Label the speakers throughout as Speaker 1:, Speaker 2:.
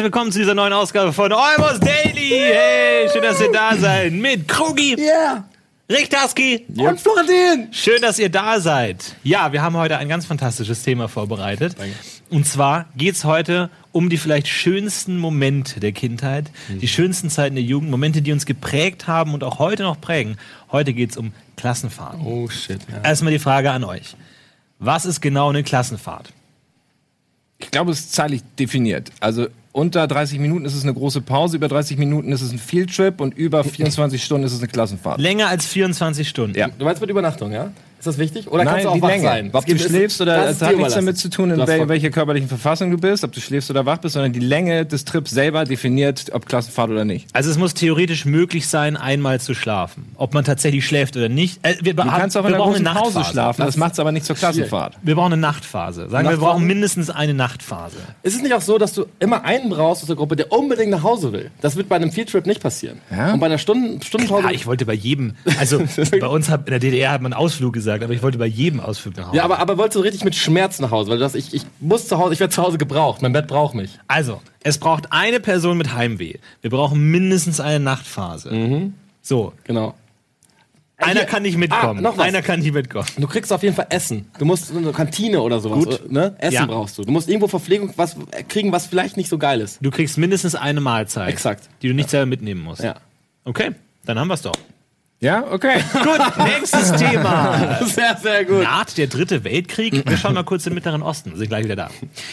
Speaker 1: herzlich willkommen zu dieser neuen Ausgabe von Almost Daily. Hey, schön, dass ihr da seid. Mit Krugi,
Speaker 2: Yeah!
Speaker 1: Richtarski
Speaker 2: Und Florentin!
Speaker 1: Schön, dass ihr da seid. Ja, wir haben heute ein ganz fantastisches Thema vorbereitet. Und zwar geht's heute um die vielleicht schönsten Momente der Kindheit, die schönsten Zeiten der Jugend, Momente, die uns geprägt haben und auch heute noch prägen. Heute geht's um Klassenfahrten.
Speaker 2: Oh shit, ja.
Speaker 1: Erstmal die Frage an euch. Was ist genau eine Klassenfahrt?
Speaker 3: Ich glaube, es ist zeitlich definiert. Also unter 30 Minuten ist es eine große Pause, über 30 Minuten ist es ein Fieldtrip und über 24 Stunden ist es eine Klassenfahrt.
Speaker 1: Länger als 24 Stunden.
Speaker 3: Ja.
Speaker 2: Du meinst mit Übernachtung, ja? Ist das wichtig? Oder kannst
Speaker 3: Nein,
Speaker 2: du auch
Speaker 3: die
Speaker 2: wach
Speaker 3: Länge.
Speaker 2: sein?
Speaker 3: Ob du
Speaker 2: Es
Speaker 3: schläfst oder
Speaker 2: das
Speaker 3: es
Speaker 2: ist
Speaker 3: hat nichts damit zu tun, in wel welcher körperlichen Verfassung du bist, ob du schläfst oder wach bist, sondern die Länge des Trips selber definiert, ob Klassenfahrt oder nicht.
Speaker 1: Also es muss theoretisch möglich sein, einmal zu schlafen. Ob man tatsächlich schläft oder nicht. Äh, wir,
Speaker 3: Du kannst auch in
Speaker 1: brauchen
Speaker 3: großen
Speaker 1: eine
Speaker 3: Pause
Speaker 1: Nachtphase.
Speaker 3: schlafen, das macht es aber nicht zur Klassenfahrt.
Speaker 1: Wir brauchen eine Nachtphase. Sagen wir, wir brauchen mindestens eine Nachtphase.
Speaker 2: Ist es nicht auch so, dass du immer einen brauchst aus der Gruppe, der unbedingt nach Hause will? Das wird bei einem Fieldtrip nicht passieren.
Speaker 3: Ja?
Speaker 2: Und bei einer Stunden, Stundenpause.
Speaker 1: Ja, ich wollte bei jedem, also bei uns hat, in der DDR hat man Ausflug gesagt, aber ich wollte bei jedem Ausflug nach Hause.
Speaker 2: ja, aber, aber wolltest du richtig mit Schmerz nach Hause? Weil du sagst, ich, ich muss zu Hause, ich werde zu Hause gebraucht. Mein Bett braucht mich.
Speaker 1: Also, es braucht eine Person mit Heimweh. Wir brauchen mindestens eine Nachtphase. So,
Speaker 2: Genau.
Speaker 1: einer
Speaker 2: Mhm. Hier-
Speaker 1: kann nicht mitkommen.
Speaker 2: Ah, noch was.
Speaker 1: Einer kann nicht mitkommen.
Speaker 2: Du kriegst auf jeden Fall Essen. Du musst so eine Kantine oder sowas.
Speaker 1: Gut.
Speaker 2: Ne? Essen
Speaker 1: Ja.
Speaker 2: brauchst du. Du musst irgendwo Verpflegung was kriegen, was vielleicht nicht so geil ist.
Speaker 1: Du kriegst mindestens eine Mahlzeit.
Speaker 2: Exakt.
Speaker 1: Die du nicht selber mitnehmen musst.
Speaker 2: Ja.
Speaker 1: Okay, dann haben wir's doch.
Speaker 3: Ja, okay.
Speaker 1: Gut, nächstes Thema.
Speaker 2: Sehr, sehr gut.
Speaker 1: Naht der dritte Weltkrieg. Wir schauen mal kurz im Mittleren Osten. Sind gleich wieder da.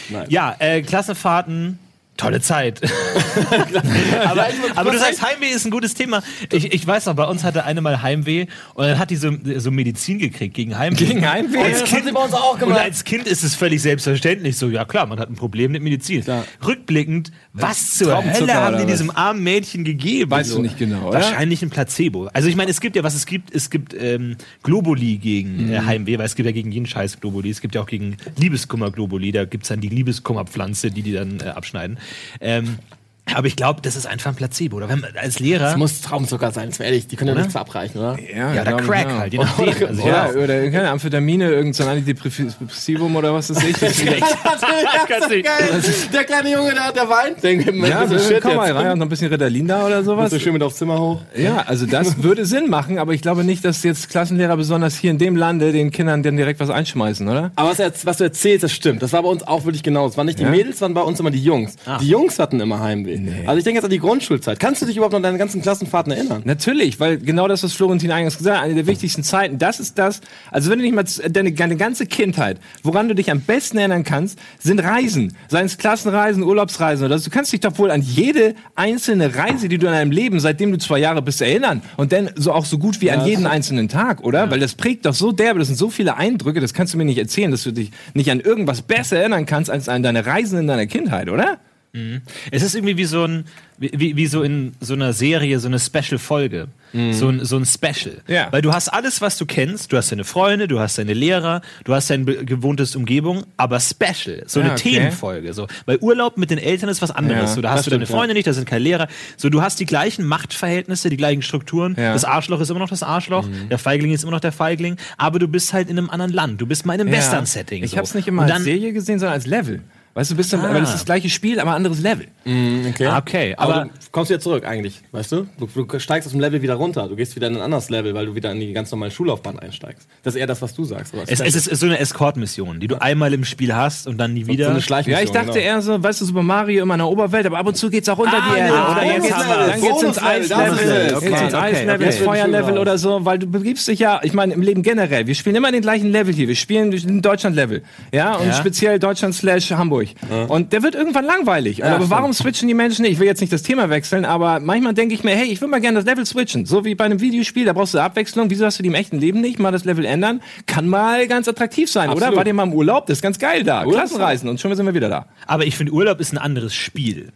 Speaker 2: Nice.
Speaker 1: Ja, äh, Klassenfahrten. Tolle Zeit. aber, aber du sagst, Heimweh ist ein gutes Thema. Ich, ich weiß noch, bei uns hatte eine mal Heimweh und dann hat die so, so Medizin gekriegt gegen Heimweh.
Speaker 3: Gegen Heimweh?
Speaker 1: Als
Speaker 2: Das haben
Speaker 1: Kind,
Speaker 2: sie bei uns auch
Speaker 1: und
Speaker 2: gemacht.
Speaker 1: als Kind ist es völlig selbstverständlich so, ja klar, man hat ein Problem mit Medizin.
Speaker 2: Klar.
Speaker 1: Rückblickend, was zur Hölle haben die diesem armen Mädchen gegeben?
Speaker 3: Weißt du nicht genau, oder?
Speaker 1: Wahrscheinlich ein Placebo. Also ich meine, es gibt ja, was es gibt, es gibt ähm, Globuli gegen
Speaker 3: Mhm.
Speaker 1: äh, Heimweh, weil es gibt ja gegen jeden Scheiß Globuli. Es gibt ja auch gegen Liebeskummer Globuli. Da gibt's dann die Liebeskummerpflanze, die die dann äh, abschneiden. Ähm, aber ich glaube, das ist einfach ein Placebo. Oder wenn man als Lehrer.
Speaker 2: Das muss Traumzucker sein, das wäre ehrlich. Die können ja
Speaker 1: Oder?
Speaker 2: nichts verabreichen, oder?
Speaker 1: ja, der
Speaker 3: glaub ich,
Speaker 1: Crack
Speaker 3: ja.
Speaker 1: halt, je nachdem. Also,
Speaker 3: Ja,
Speaker 1: ja.
Speaker 3: oder keine Amphetamine, irgendein Antidepressivum oder was ist ich.
Speaker 1: Kannst nicht.
Speaker 2: Der kleine Junge, der, der weint. Denk,
Speaker 3: Ja,
Speaker 2: so
Speaker 3: so,
Speaker 2: shit
Speaker 3: komm mal rein und noch ein bisschen Ritalin da oder sowas.
Speaker 2: So schön mit aufs Zimmer hoch.
Speaker 3: Ja, also das würde Sinn machen, aber ich glaube nicht, dass jetzt Klassenlehrer besonders hier in dem Lande den Kindern dann direkt was einschmeißen, oder?
Speaker 2: Aber was, er, was du erzählst, das stimmt. Das war bei uns auch wirklich genau. Es waren nicht die
Speaker 3: Ja?
Speaker 2: Mädels, waren bei uns immer die Jungs.
Speaker 1: Ah.
Speaker 2: Die Jungs hatten immer Heimweh. Also ich denke jetzt an die Grundschulzeit. Kannst du dich überhaupt noch an deine ganzen Klassenfahrten erinnern?
Speaker 3: Natürlich, weil genau das, was Florentin eingangs gesagt hat, eine der wichtigsten Zeiten, das ist das, also wenn du dich mal deine, deine ganze Kindheit, woran du dich am besten erinnern kannst, sind Reisen. Seien es Klassenreisen, Urlaubsreisen oder so. Du kannst dich doch wohl an jede einzelne Reise, die du in deinem Leben, seitdem du zwei Jahre bist, erinnern. Und dann so auch so gut wie an jeden einzelnen Tag, oder? Weil das prägt doch so derbe, das sind so viele Eindrücke, das kannst du mir nicht erzählen, dass du dich nicht an irgendwas besser erinnern kannst als an deine Reisen in deiner Kindheit, oder?
Speaker 1: Es ist irgendwie wie so ein, wie, wie- so in so einer Serie, so eine Special-Folge. So, ein, so ein Special.
Speaker 3: Ja.
Speaker 1: Weil du hast alles, was du kennst. Du hast deine Freunde, du hast deine Lehrer, du hast deine gewohntes Umgebung, aber Special. So eine
Speaker 3: Ja, okay.
Speaker 1: Themenfolge. So. Weil Urlaub mit den Eltern ist was anderes.
Speaker 3: Ja,
Speaker 1: so, da hast du deine. Freunde nicht, da sind keine Lehrer. So, du hast die gleichen Machtverhältnisse, die gleichen Strukturen. Das Arschloch ist immer noch das Arschloch.
Speaker 2: Mhm.
Speaker 1: Der Feigling ist immer noch der Feigling. Aber du bist halt in einem anderen Land. Du bist mal in einem Western-Setting.
Speaker 3: Ich
Speaker 1: so.
Speaker 3: es nicht immer als Serie gesehen, sondern als Level. Weißt du, bist dann,
Speaker 1: Ah.
Speaker 3: weil es ist das gleiche Spiel, aber anderes Level.
Speaker 2: Okay.
Speaker 1: Ah, Okay,
Speaker 2: aber,
Speaker 1: aber-
Speaker 2: du kommst wieder zurück eigentlich, weißt du? du? Du steigst aus dem Level wieder runter. Du gehst wieder in ein anderes Level, weil du wieder in die ganz normale Schullaufbahn einsteigst. Das ist eher das, was du sagst.
Speaker 1: Es, es ist so eine Escort-Mission, die du einmal im Spiel hast und dann nie wieder.
Speaker 2: so eine Schleichmission.
Speaker 3: Ja, ich dachte
Speaker 2: genau.
Speaker 3: eher so, weißt du, Super Mario immer in der Oberwelt, aber ab und zu geht's auch unter
Speaker 2: Ah,
Speaker 3: die Erde.
Speaker 2: ja,
Speaker 3: oder jetzt,
Speaker 2: Bonuslevel,
Speaker 3: dann geht's ins
Speaker 2: das
Speaker 3: Eislevel, okay,
Speaker 1: Okay,
Speaker 3: ins Eislevel,
Speaker 1: okay.
Speaker 3: Feuerlevel oder so, weil du begibst dich ja, ich meine, im Leben generell, wir spielen immer den gleichen Level hier, wir spielen den Deutschland-Level, ja, und
Speaker 1: Ja.
Speaker 3: speziell Deutschland slash Hamburg. Und der wird irgendwann langweilig. aber
Speaker 2: stimmt.
Speaker 3: warum switchen die Menschen nicht? Ich will jetzt nicht das Thema wechseln, aber manchmal denke ich mir, hey, ich will mal gerne das Level switchen. So wie bei einem Videospiel, da brauchst du Abwechslung. Wieso hast du die im echten Leben nicht? Mal das Level ändern. Kann mal ganz attraktiv sein, oder?
Speaker 2: Absolut.
Speaker 3: War dir mal im Urlaub? Das ist ganz geil da.
Speaker 2: Urlaub-
Speaker 3: Klassenreisen und schon sind wir wieder da.
Speaker 1: Aber ich finde, Urlaub ist ein anderes Spiel.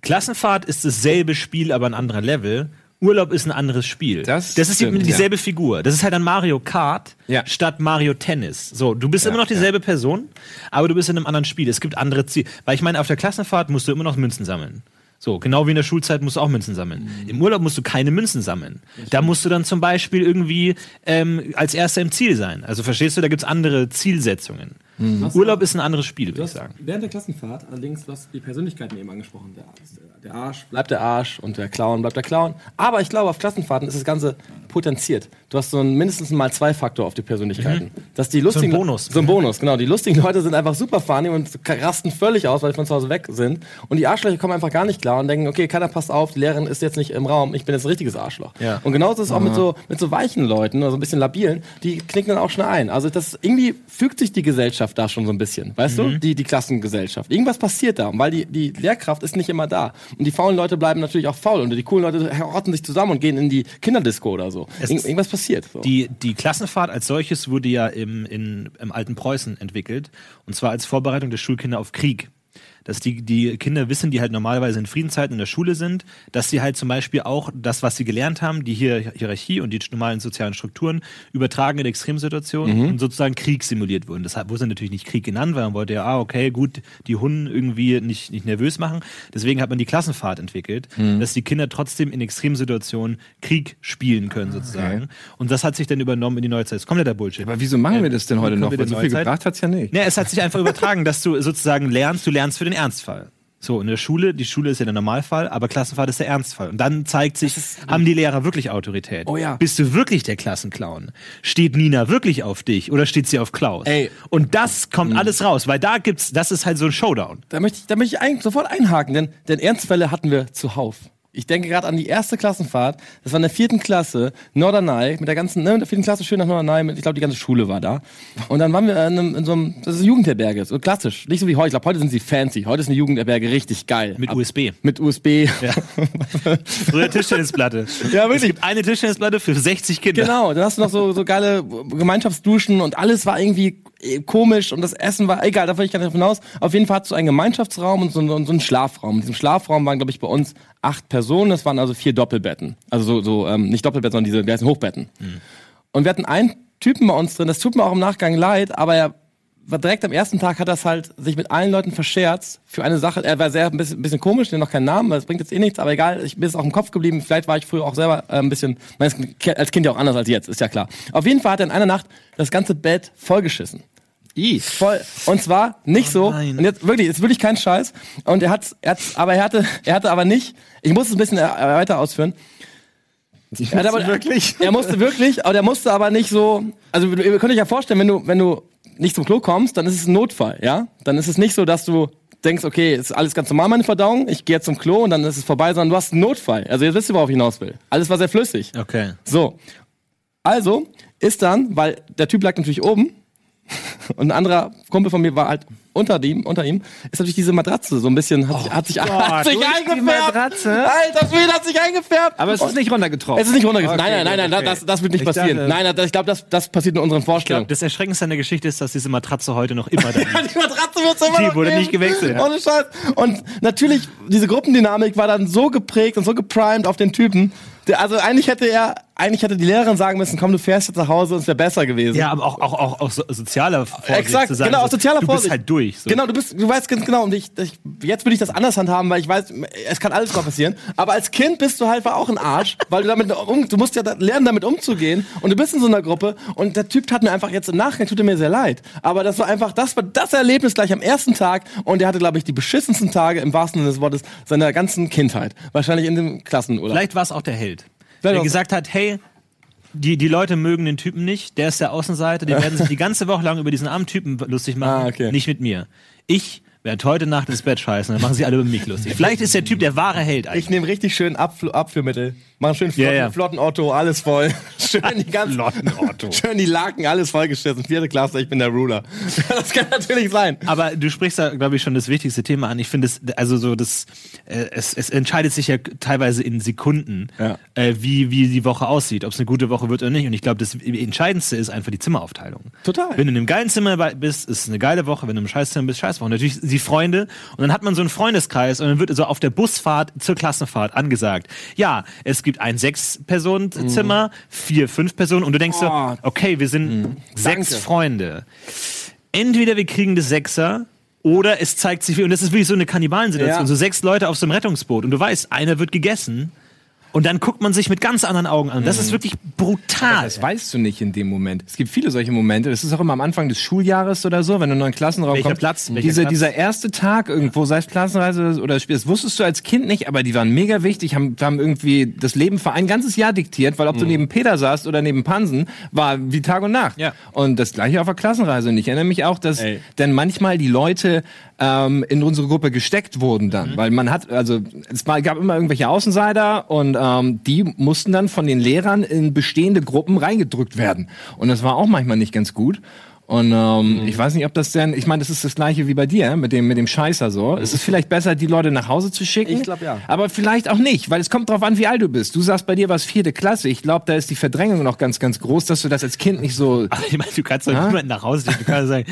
Speaker 1: Klassenfahrt ist dasselbe Spiel, aber ein anderer Level. Urlaub ist ein anderes Spiel.
Speaker 3: Das
Speaker 1: ist
Speaker 3: stimmt,
Speaker 1: die, dieselbe Figur. Das ist halt dann Mario Kart
Speaker 3: Ja.
Speaker 1: statt Mario Tennis. So, du bist immer noch dieselbe Person, aber du bist in einem anderen Spiel. Es gibt andere Ziele. Weil ich meine, auf der Klassenfahrt musst du immer noch Münzen sammeln. So, genau wie in der Schulzeit musst du auch Münzen sammeln. Im Urlaub musst du keine Münzen sammeln. Da musst du dann zum Beispiel irgendwie ähm, als Erster im Ziel sein. Also verstehst du, da gibt's andere Zielsetzungen. Urlaub ist ein anderes Spiel, würde ich sagen.
Speaker 2: während der Klassenfahrt allerdings hast die Persönlichkeiten eben angesprochen. Der, der Arsch bleibt der Arsch und der Clown bleibt der Clown. Aber ich glaube, auf Klassenfahrten ist das Ganze potenziert. Du hast so einen mindestens mal zwei Faktor auf die Persönlichkeiten. Dass die lustigen
Speaker 1: Bonus.
Speaker 2: So ein Bonus, genau. Die lustigen Leute sind einfach super funny und rasten völlig aus, weil sie von zu Hause weg sind. Und die Arschlöcher kommen einfach gar nicht klar und denken, okay, keiner passt auf, die Lehrerin ist jetzt nicht im Raum, ich bin jetzt ein richtiges Arschloch.
Speaker 1: Ja.
Speaker 2: Und genauso ist es auch mit so, mit so weichen Leuten oder so ein bisschen labilen, die knicken dann auch schnell ein. Also das irgendwie fügt sich die Gesellschaft da schon so ein bisschen, weißt du? Die, die Klassengesellschaft. Irgendwas passiert da, weil die, die Lehrkraft ist nicht immer da. Und die faulen Leute bleiben natürlich auch faul und die coolen Leute rotten sich zusammen und gehen in die Kinderdisco oder so.
Speaker 1: Es
Speaker 2: Irg
Speaker 1: ist-
Speaker 2: irgendwas passiert. So.
Speaker 1: Die, die Klassenfahrt als solches wurde ja im, in, im alten Preußen entwickelt. Und zwar als Vorbereitung der Schulkinder auf Krieg. Dass die, die Kinder wissen, die halt normalerweise in Friedenszeiten in der Schule sind, dass sie halt zum Beispiel auch das, was sie gelernt haben, die Hier Hierarchie und die normalen sozialen Strukturen, übertragen in Extremsituationen und sozusagen Krieg simuliert wurden. Deshalb wurde natürlich nicht Krieg genannt, weil man wollte ja, ah, okay, gut, die Hunden irgendwie nicht, nicht nervös machen. Deswegen hat man die Klassenfahrt entwickelt, dass die Kinder trotzdem in Extremsituationen Krieg spielen können, sozusagen. Und das hat sich dann übernommen in die Neuzeit. Das ist kompletter Bullshit.
Speaker 3: Aber wieso machen wir das denn heute noch? Weil so viel gebracht hat's ja nicht.
Speaker 1: Ja, es hat sich einfach übertragen, dass du sozusagen lernst, du lernst für den Ernstfall. So, in der Schule, die Schule ist ja der Normalfall, aber Klassenfahrt ist der Ernstfall. Und dann zeigt sich, haben die Lehrer wirklich Autorität?
Speaker 2: Oh ja.
Speaker 1: Bist du wirklich der Klassenclown? Steht Nina wirklich auf dich oder steht sie auf Klaus?
Speaker 2: Ey.
Speaker 1: Und das kommt alles raus, weil da gibt's, das ist halt so ein Showdown.
Speaker 2: Da möchte ich, da möchte ich ein, sofort einhaken, denn, denn Ernstfälle hatten wir zuhauf. Ich denke gerade an die erste Klassenfahrt. Das war in der vierten Klasse, Norderney, mit der ganzen, ne, mit der vierten Klasse schön nach Norderney. Mit, ich glaube, die ganze Schule war da. Und dann waren wir in, einem, in so einem, das ist eine Jugendherberge, so klassisch. Nicht so wie heute. Ich glaube, heute sind sie fancy. Heute ist eine Jugendherberge richtig geil.
Speaker 1: Mit
Speaker 2: Ab-
Speaker 1: USB.
Speaker 2: Mit USB.
Speaker 1: Ja. Früher Tischtennisplatte.
Speaker 2: Ja, wirklich.
Speaker 1: Es gibt eine Tischtennisplatte für 60 Kinder.
Speaker 2: Genau, dann hast du noch so, so geile Gemeinschaftsduschen und alles war irgendwie komisch und das Essen war, egal, da will ich gar nicht davon hinaus. Auf jeden Fall hattest du einen Gemeinschaftsraum und so, und so einen Schlafraum. In diesem Schlafraum waren, glaube ich, bei uns acht Personen, das waren also vier Doppelbetten. Also so, so ähm, nicht Doppelbetten, sondern diese, wie heißen Hochbetten. Und wir hatten einen Typen bei uns drin, das tut mir auch im Nachgang leid, aber er war direkt am ersten Tag hat das halt sich mit allen Leuten verscherzt für eine Sache. Er war sehr ein bisschen, ein bisschen komisch, der hat noch keinen Namen, das bringt jetzt eh nichts, aber egal, ich bin es auch im Kopf geblieben. Vielleicht war ich früher auch selber äh, ein bisschen, als Kind ja auch anders als jetzt, ist ja klar. Auf jeden Fall hat er in einer Nacht das ganze Bett vollgeschissen. Voll. Und zwar nicht so.
Speaker 1: nein.
Speaker 2: Und jetzt wirklich, ist wirklich kein Scheiß. Und er hat, er hat, aber er hatte, er hatte aber nicht. Ich muss es ein bisschen äh, weiter ausführen. Er hat aber,
Speaker 1: wirklich?
Speaker 2: Er musste wirklich, aber der musste aber nicht so. Also ihr könnt euch ja vorstellen, wenn du, wenn du nicht zum Klo kommst, dann ist es ein Notfall, ja. Dann ist es nicht so, dass du denkst, okay, ist alles ganz normal meine Verdauung, ich gehe jetzt zum Klo und dann ist es vorbei, sondern du hast einen Notfall. Also jetzt wisst ihr, worauf ich hinaus will. Alles war sehr flüssig.
Speaker 1: Okay.
Speaker 2: So. Also ist dann, weil der Typ lag natürlich oben und ein anderer Kumpel von mir war halt unter ihm, unter ihm, ist natürlich diese Matratze so ein bisschen, hat sich, hat sich, hat sich eingefärbt.
Speaker 3: Matratze?
Speaker 2: Alter Schwede, hat sich eingefärbt.
Speaker 3: Aber es ist nicht runtergetroffen.
Speaker 2: Es ist nicht runtergefallen.
Speaker 3: Okay,
Speaker 2: nein, nein, nein, nein,
Speaker 3: okay.
Speaker 2: das, das wird nicht
Speaker 3: Ich
Speaker 2: passieren.
Speaker 3: dachte-
Speaker 2: nein, das, ich glaube, das, das passiert in unseren
Speaker 1: Ich glaub,
Speaker 2: Vorstellungen.
Speaker 1: das Erschreckendste an der Geschichte ist, dass diese Matratze heute noch immer da liegt.
Speaker 2: Die Matratze wird's immer
Speaker 1: Die
Speaker 2: noch
Speaker 1: wurde
Speaker 2: geben.
Speaker 1: nicht gewechselt.
Speaker 2: Ohne Scheiß. Und natürlich, diese Gruppendynamik war dann so geprägt und so geprimed auf den Typen. Also eigentlich hätte er, eigentlich hätte die Lehrerin sagen müssen, komm, du fährst jetzt nach Hause und es wäre besser gewesen.
Speaker 1: Ja, aber auch, auch, auch, auch so, sozialer Vorsicht
Speaker 2: Exakt,
Speaker 1: zu sagen,
Speaker 2: genau,
Speaker 1: so,
Speaker 2: aus sozialer
Speaker 1: du
Speaker 2: Vorsicht.
Speaker 1: bist halt durch. So.
Speaker 2: Genau, du bist, du weißt ganz genau. Und ich, ich jetzt würde ich das anders handhaben, weil ich weiß, es kann alles mal passieren. Aber als Kind bist du halt auch ein Arsch, weil du damit um, du musst ja lernen, damit umzugehen. Und du bist in so einer Gruppe und der Typ hat mir einfach jetzt im Nachgang tut er mir sehr leid. Aber das war einfach, das war das Erlebnis gleich am ersten Tag und er hatte, glaube ich, die beschissensten Tage im wahrsten Sinne des Wortes seiner ganzen Kindheit. Wahrscheinlich in dem Klassenurlaub.
Speaker 1: Vielleicht war es auch der Held. Der gesagt hat, hey, die, die Leute mögen den Typen nicht, der ist der Außenseiter, die werden sich die ganze Woche lang über diesen armen Typen lustig machen,
Speaker 2: Ah, okay.
Speaker 1: nicht mit mir. Ich werde heute Nacht ins Bett scheißen, dann machen sie alle über mich lustig. Vielleicht ist der Typ der wahre Held eigentlich.
Speaker 2: Ich nehme richtig schön Abfl Abführmittel. Mach schön flotten,
Speaker 1: Ja, ja.
Speaker 2: flotten Otto, alles voll. Schön die ganzen
Speaker 1: Flotten Otto.
Speaker 2: Schön die Laken, alles vollgeschissen. Vierte Klasse, ich bin der Ruler. das kann natürlich sein.
Speaker 1: Aber du sprichst da, glaube ich, schon das wichtigste Thema an. Ich finde es, also so das, äh, es, es entscheidet sich ja teilweise in Sekunden,
Speaker 2: Ja.
Speaker 1: äh, wie, wie die Woche aussieht, ob es eine gute Woche wird oder nicht. Und ich glaube, das Entscheidendste ist einfach die Zimmeraufteilung.
Speaker 2: Total.
Speaker 1: Wenn du in einem geilen Zimmer bist, ist es eine geile Woche. Wenn du im Scheißzimmer bist, Scheißwoche. Und natürlich die Freunde. Und dann hat man so einen Freundeskreis und dann wird so auf der Busfahrt zur Klassenfahrt angesagt. Ja, es gibt ein Sechs-Personen-Zimmer, vier, fünf Personen. Und du denkst
Speaker 2: Oh.
Speaker 1: so, okay, wir sind sechs
Speaker 2: Danke.
Speaker 1: Freunde entweder wir kriegen das Sechser oder es zeigt sich, und das ist wirklich so eine Kannibalensituation,
Speaker 2: Ja.
Speaker 1: so sechs Leute auf so einem Rettungsboot und du weißt, einer wird gegessen Und dann guckt man sich mit ganz anderen Augen an. Das ist wirklich brutal.
Speaker 3: Das weißt du nicht in dem Moment. Es gibt viele solche Momente. Das ist auch immer am Anfang des Schuljahres oder so, wenn du in einen neuen Klassenraum
Speaker 1: Welcher
Speaker 3: kommst.
Speaker 1: Platz? Welcher
Speaker 3: Diese,
Speaker 1: Platz?
Speaker 3: Dieser erste Tag irgendwo, sei es Klassenreise oder Spiel, das wusstest du als Kind nicht, aber die waren mega wichtig, haben, haben irgendwie das Leben für ein ganzes Jahr diktiert, weil ob du neben Peter saßt oder neben Pansen, war wie Tag und Nacht.
Speaker 1: Ja.
Speaker 3: Und das gleiche auf der Klassenreise. Und ich erinnere mich auch, dass
Speaker 2: Ey.
Speaker 3: dann manchmal die Leute ähm, in unsere Gruppe gesteckt wurden dann, weil man hat, also es gab immer irgendwelche Außenseiter und ähm, die mussten dann von den Lehrern in bestehende Gruppen reingedrückt werden. Und das war auch manchmal nicht ganz gut. Und ähm, ich weiß nicht, ob das denn, ich meine, das ist das gleiche wie bei dir mit dem mit dem Scheißer so. Es ist vielleicht besser, die Leute nach Hause zu schicken.
Speaker 2: Ich glaub, ja.
Speaker 3: Aber vielleicht auch nicht, weil es kommt drauf an, wie alt du bist. Du sagst, bei dir war es vierte Klasse. Ich glaube, da ist die Verdrängung noch ganz, ganz groß, dass du das als Kind nicht so.
Speaker 1: Aber ich meine, du kannst doch niemanden nach Hause schicken. Du kannst sagen,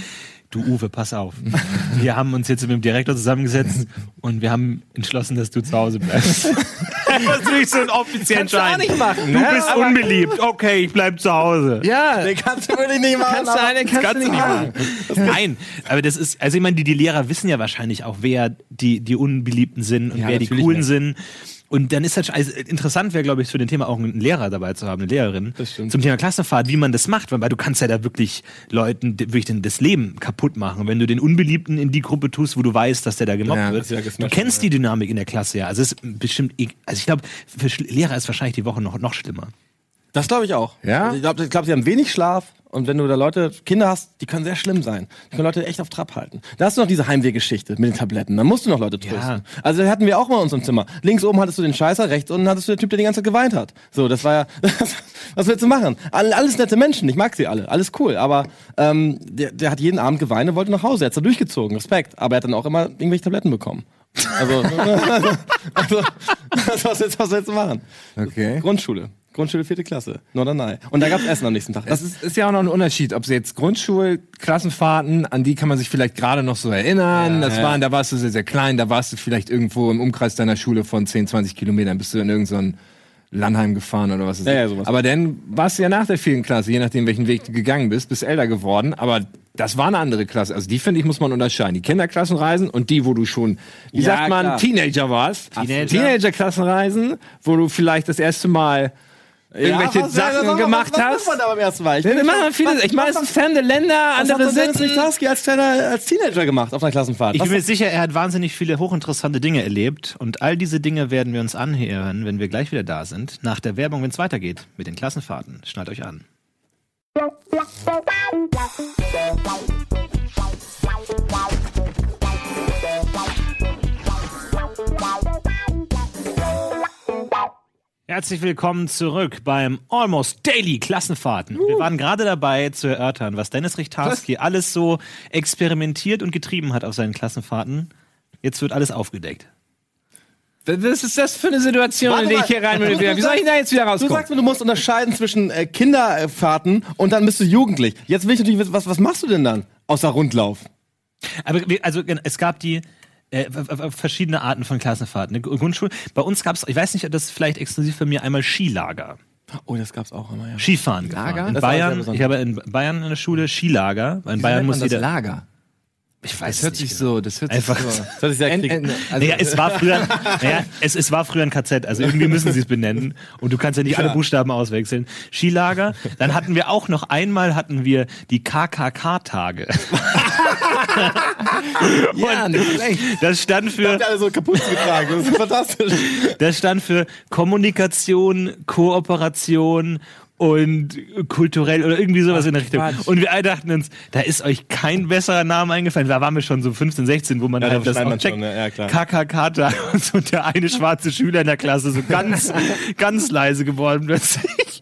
Speaker 1: du Uwe, pass auf. Wir haben uns jetzt mit dem Direktor zusammengesetzt und wir haben entschlossen, dass du zu Hause bleibst. das ist nicht so ein offizieller
Speaker 3: Kannst du auch
Speaker 1: Entscheid.
Speaker 3: nicht machen,
Speaker 1: Du
Speaker 3: ne?
Speaker 1: bist
Speaker 3: Aber-
Speaker 1: unbeliebt. Okay, ich bleib zu Hause.
Speaker 3: Ja,
Speaker 2: Den kannst du wirklich nicht machen.
Speaker 3: kannst du eine, kannst, du nicht machen.
Speaker 1: Nein, aber das ist, also ich meine, die, die Lehrer wissen ja wahrscheinlich auch, wer die, die Unbeliebten sind und
Speaker 2: Ja,
Speaker 1: wer die Coolen
Speaker 2: nicht.
Speaker 1: sind. Und dann ist das also interessant, wäre, glaube ich, für den Thema auch einen Lehrer dabei zu haben, eine Lehrerin.
Speaker 2: Das stimmt.
Speaker 1: Zum Thema Klassenfahrt, wie man das macht, weil du kannst ja da wirklich Leuten wirklich das Leben kaputt machen. Wenn du den Unbeliebten in die Gruppe tust, wo du weißt, dass der da gemobbt
Speaker 3: Ja,
Speaker 1: wird.
Speaker 2: ja
Speaker 1: du kennst die Dynamik in der Klasse ja. Also es ist bestimmt, also ich glaube, für Lehrer ist wahrscheinlich die Woche noch, noch schlimmer.
Speaker 2: Das glaube ich auch.
Speaker 3: Ja?
Speaker 2: Ich glaube, glaub, sie haben wenig Schlaf und wenn du da Leute, Kinder hast, die können sehr schlimm sein. Die können Leute echt auf Trab halten. Da hast du noch diese Heimwehgeschichte mit den Tabletten. Da musst du noch Leute trösten.
Speaker 1: Ja.
Speaker 2: Also hatten wir auch mal in unserem Zimmer. Links oben hattest du den Scheißer, rechts unten hattest du den Typ, der die ganze Zeit geweint hat. So, das war ja, was willst du machen? All- Alles nette Menschen, ich mag sie alle, alles cool. Aber ähm, der, der hat jeden Abend geweint und wollte nach Hause. Er hat da durchgezogen, Respekt. Aber er hat dann auch immer irgendwelche Tabletten bekommen. Also, also was, willst, was willst du machen?
Speaker 3: Okay.
Speaker 2: Grundschule. Grundschule, vierte Klasse. Norderney. Und da gab's Essen am nächsten Tag.
Speaker 3: Das ist, ist ja auch noch ein Unterschied, ob sie jetzt Grundschulklassenfahrten, an die kann man sich vielleicht gerade noch so erinnern. das
Speaker 2: ja.
Speaker 3: waren, da warst du sehr, sehr klein, da warst du vielleicht irgendwo im Umkreis deiner Schule von 10, 20 Kilometern, bist du in irgendein Landheim gefahren oder was ist
Speaker 2: Ja, ja, sowas.
Speaker 3: Aber dann warst du ja nach der vierten Klasse, je nachdem, welchen Weg du gegangen bist, bist älter geworden. Aber das war eine andere Klasse. Also die, finde ich, muss man unterscheiden. Die Kinderklassenreisen und die, wo du schon, wie
Speaker 2: Ja,
Speaker 3: sagt man,
Speaker 2: klar.
Speaker 3: Teenager warst.
Speaker 1: Teenager.
Speaker 3: Teenager-Klassenreisen, wo du vielleicht das erste Mal irgendwelche
Speaker 2: was-
Speaker 3: Sachen
Speaker 2: was-
Speaker 3: gemacht
Speaker 2: was,
Speaker 3: hast.
Speaker 2: Was macht man da beim ersten Mal? Ich
Speaker 3: Wir
Speaker 2: bin
Speaker 3: machen viele,
Speaker 2: was-
Speaker 3: ich meine, es
Speaker 2: was-
Speaker 3: sind fremde Länder,
Speaker 2: Was hat
Speaker 3: andere
Speaker 2: denn Dennis als, kleiner, als Teenager gemacht auf einer Klassenfahrt?
Speaker 1: Ich
Speaker 2: Was-
Speaker 1: bin mir sicher, er hat wahnsinnig viele hochinteressante Dinge erlebt und all diese Dinge werden wir uns anhören, wenn wir gleich wieder da sind, nach der Werbung, wenn es weitergeht mit den Klassenfahrten. Schnallt euch an. Herzlich willkommen zurück beim Almost Daily Klassenfahrten. Wir waren gerade dabei zu erörtern, was Dennis Richtarski alles so experimentiert und getrieben hat auf seinen Klassenfahrten. Jetzt wird alles aufgedeckt.
Speaker 3: Was ist das für eine Situation,
Speaker 2: Warte
Speaker 3: in die ich hier rein will?
Speaker 2: Du
Speaker 3: Wie soll ich da jetzt wieder
Speaker 2: Du
Speaker 3: rauskommen?
Speaker 2: sagst mir, du musst unterscheiden zwischen äh, Kinderfahrten und dann bist du jugendlich. Jetzt will ich natürlich wissen, was, was machst du denn dann? Außer Rundlauf.
Speaker 1: Aber also es gab die äh, w- w- verschiedene Arten von Klassenfahrten. Eine Grundschule. Bei uns gab es, ich weiß nicht, ob das vielleicht exklusiv für mir einmal Skilager.
Speaker 2: Oh, das gab's auch immer, ja.
Speaker 1: Skifahren gefahren. In
Speaker 2: Das
Speaker 1: Bayern, ich habe in Bayern in der Schule Skilager. In Bayern muss jeder.
Speaker 3: Lager.
Speaker 1: Ich weiß
Speaker 3: Das hört sich
Speaker 1: nicht
Speaker 3: so, das hört
Speaker 1: Einfach-
Speaker 3: sich so.
Speaker 2: Das hört sich sehr
Speaker 3: En- also,
Speaker 1: naja, es war früher, naja, es, es war früher ein KZ, also irgendwie müssen sie es benennen. Und du kannst ja nicht alle Buchstaben auswechseln. Skilager. Dann hatten wir auch noch einmal hatten wir die KKK-Tage.
Speaker 3: ja, nicht schlecht.
Speaker 1: Das stand für,
Speaker 2: alle so kaputt getragen. Das ist fantastisch.
Speaker 1: das stand für Kommunikation, Kooperation und kulturell oder irgendwie sowas in der Richtung.
Speaker 3: Quatsch.
Speaker 1: Und wir alle dachten uns, da ist euch kein besserer Name eingefallen. Da waren wir schon so 15, 16, wo man
Speaker 2: Ja,
Speaker 1: halt
Speaker 2: da
Speaker 1: das auch checkt.
Speaker 2: schon, ne? Ja.
Speaker 1: KKK und so der eine schwarze Schüler in der Klasse so ganz, ganz leise geworden plötzlich.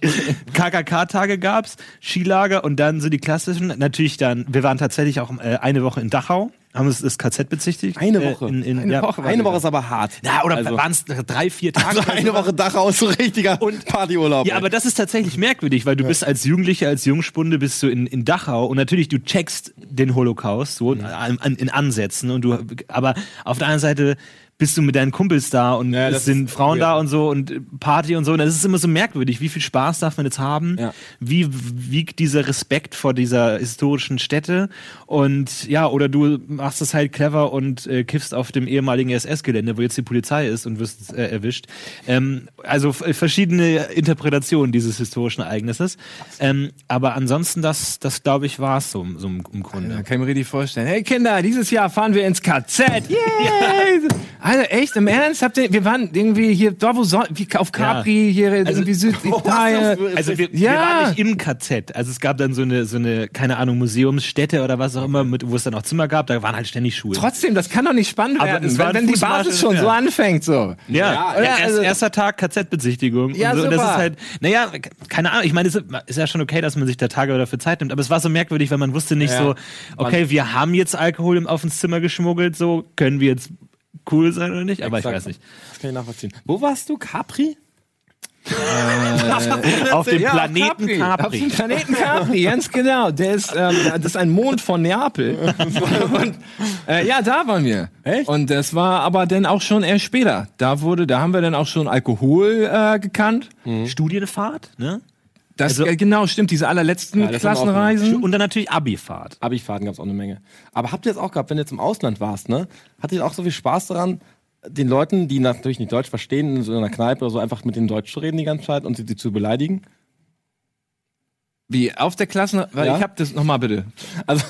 Speaker 1: KKK-Tage gab's, Skilager und dann so die klassischen. Natürlich dann, wir waren tatsächlich auch äh, eine Woche in Dachau, haben uns das KZ bezichtigt.
Speaker 2: Eine
Speaker 1: Äh,
Speaker 2: Woche.
Speaker 1: in, in,
Speaker 3: Eine
Speaker 1: ja.
Speaker 3: Woche.
Speaker 2: Eine Woche ist aber hart.
Speaker 1: Ja, oder
Speaker 2: Also-
Speaker 1: waren es drei, vier Tage?
Speaker 2: Also eine Woche Dachau ist so richtiger Partyurlaub.
Speaker 1: Ja,
Speaker 2: ey.
Speaker 1: aber das ist tatsächlich merkwürdig, weil du bist als Jugendlicher, als Jungspunde bist du in, in Dachau und natürlich du checkst den Holocaust so an, an, in Ansätzen und du, aber auf der anderen Seite bist du mit deinen Kumpels da und
Speaker 2: Ja,
Speaker 1: es sind
Speaker 2: ist
Speaker 1: Frauen
Speaker 2: weird.
Speaker 1: da und so und Party und so. Und das ist immer so merkwürdig. Wie viel Spaß darf man jetzt haben?
Speaker 2: Ja.
Speaker 1: Wie wiegt dieser Respekt vor dieser historischen Stätte? Und ja, oder du machst es halt clever und äh, kiffst auf dem ehemaligen SS-Gelände, wo jetzt die Polizei ist und wirst äh, erwischt. Ähm, also verschiedene Interpretationen dieses historischen Ereignisses. Ähm, aber ansonsten, das, das glaube ich, war es so, so im, im Grunde.
Speaker 3: Ja, kann ich mir richtig vorstellen. Hey Kinder, dieses Jahr fahren wir ins KZ. Yay! Alter, echt, im Ernst? Habt ihr, wir waren irgendwie hier, da wo so, wie auf Capri, hier irgendwie Süditalien.
Speaker 1: Also wir,
Speaker 3: Ja.
Speaker 1: wir waren nicht im KZ. Also es gab dann so eine, so eine, keine Ahnung, Museumsstätte oder was auch immer, mit, wo es dann auch Zimmer gab. Da waren halt ständig Schulen.
Speaker 3: Trotzdem, das kann doch nicht spannend
Speaker 1: Aber
Speaker 3: werden, wenn, wenn die Basis schon
Speaker 1: ja.
Speaker 3: so anfängt, so.
Speaker 1: Ja,
Speaker 2: Ja,
Speaker 1: ja,
Speaker 3: also-
Speaker 1: erster Tag KZ-Besichtigung.
Speaker 3: Ja,
Speaker 1: und, so. und das ist halt, naja, keine Ahnung, ich meine, es ist ja schon okay, dass man sich da Tage dafür Zeit nimmt, aber es war so merkwürdig, weil man wusste nicht
Speaker 2: Ja.
Speaker 1: so, okay, wir haben jetzt Alkohol im- auf ins Zimmer geschmuggelt, so, können wir jetzt cool sein oder nicht? Aber ich
Speaker 2: Exakt.
Speaker 1: weiß nicht.
Speaker 2: Das kann ich nachvollziehen. Wo warst du? Capri?
Speaker 1: Auf dem
Speaker 3: Ja,
Speaker 1: Planeten
Speaker 3: Capri.
Speaker 1: Capri.
Speaker 3: Auf dem Planeten Capri, ganz genau. Der ist, ähm, das ist ein Mond von Neapel. Und, äh, ja, da waren wir.
Speaker 2: Echt?
Speaker 3: Und das war aber dann auch schon erst später. Da wurde, da haben wir dann auch schon Alkohol äh, gekannt.
Speaker 1: Studienfahrt, ne?
Speaker 3: Das
Speaker 1: Also-
Speaker 3: äh, genau stimmt. Diese allerletzten
Speaker 2: Ja, das
Speaker 3: Klassenreisen.
Speaker 1: Und dann natürlich Abifahrt.
Speaker 2: Abifahrten gab es auch eine Menge. Aber habt ihr jetzt auch gehabt, wenn du jetzt im Ausland warst, ne? Hattet ihr auch so viel Spaß daran, den Leuten, die natürlich nicht Deutsch verstehen, in so einer Kneipe oder so, einfach mit denen Deutsch zu reden die ganze Zeit und sie, sie zu beleidigen?
Speaker 3: Wie auf der Klassen. Weil
Speaker 2: Ja?
Speaker 3: Ich hab das nochmal bitte.
Speaker 2: Also,